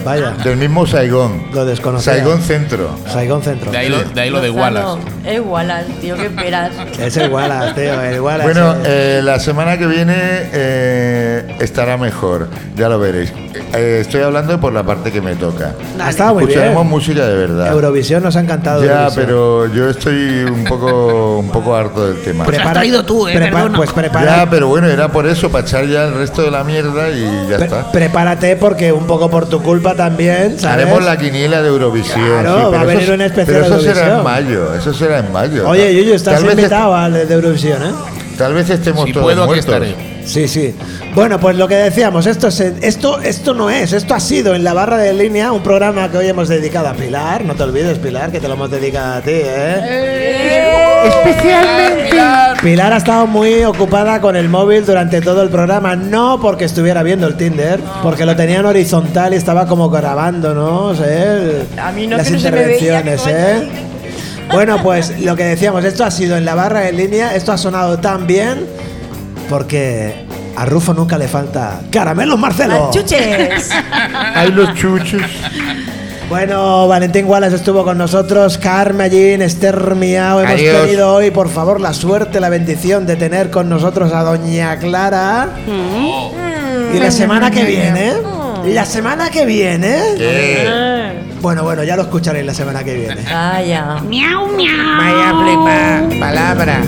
Vaya,
del mismo Saigón.
lo desconocía.
Saigón Centro.
Saigón Centro.
De ahí lo, de, ahí lo de. Wallace.
Es Wallace, tío, ¿qué esperas?
Es el Wallace, tío, el Wallace.
Bueno,
eh.
la semana que viene eh, estará mejor, ya lo veréis. Eh, estoy hablando por la parte que me toca.
ha estado muy bien.
Escucharemos música de verdad.
Eurovisión nos ha encantado.
Ya,
Eurovisión.
pero yo estoy un poco, un poco harto del tema.
Pues has traído tú, eh,
prepa-
perdona.
Pues prepara,
Ya, pero bueno, era por eso, para echar ya el resto de la mierda y ya
pre-
está.
prepárate porque un poco por tu culpa también, ¿sabes?
Haremos la quiniela de Eurovisión.
Claro,
sí,
va a
pero
venir
eso-
un especial
Pero eso
de
será en
Eurovisión.
mayo, eso será en mayo.
Oye, Yuyu, estás
tal vez,
invitado al de Eurovisión, ¿eh?
tal vez estemos
Si
todos
puedo, aquí
muertos.
estaré.
Sí, sí. Bueno, pues lo que decíamos, esto, es, esto, esto no es, esto ha sido en la barra de línea un programa que hoy hemos dedicado a Pilar. No te olvides, Pilar, que te lo hemos dedicado a ti, ¿eh?
Especialmente.
Pilar ha estado muy ocupada con el móvil durante todo el programa, no porque estuviera viendo el Tinder, porque lo tenía en horizontal y estaba como grabando, ¿no? O sea, el-
A mí no,
las
se me veía,
intervenciones, ¿eh? Bueno, pues lo que decíamos, esto ha sido en la barra de línea, esto ha sonado tan bien porque a Rufo nunca le falta caramelos Marcelo.
Chuches.
Hay los chuchos.
Bueno, Valentín Wallace estuvo con nosotros, Carmen Allín, Esther Miao. Hemos
Adiós.
tenido hoy, por favor, la suerte, la bendición de tener con nosotros a Doña Clara. Y la semana que viene, la semana que viene,
¿Qué?
Bueno, bueno, ya lo escucharéis la semana que viene.
Vaya.
Miau, miau.
Vaya flipa, palabra.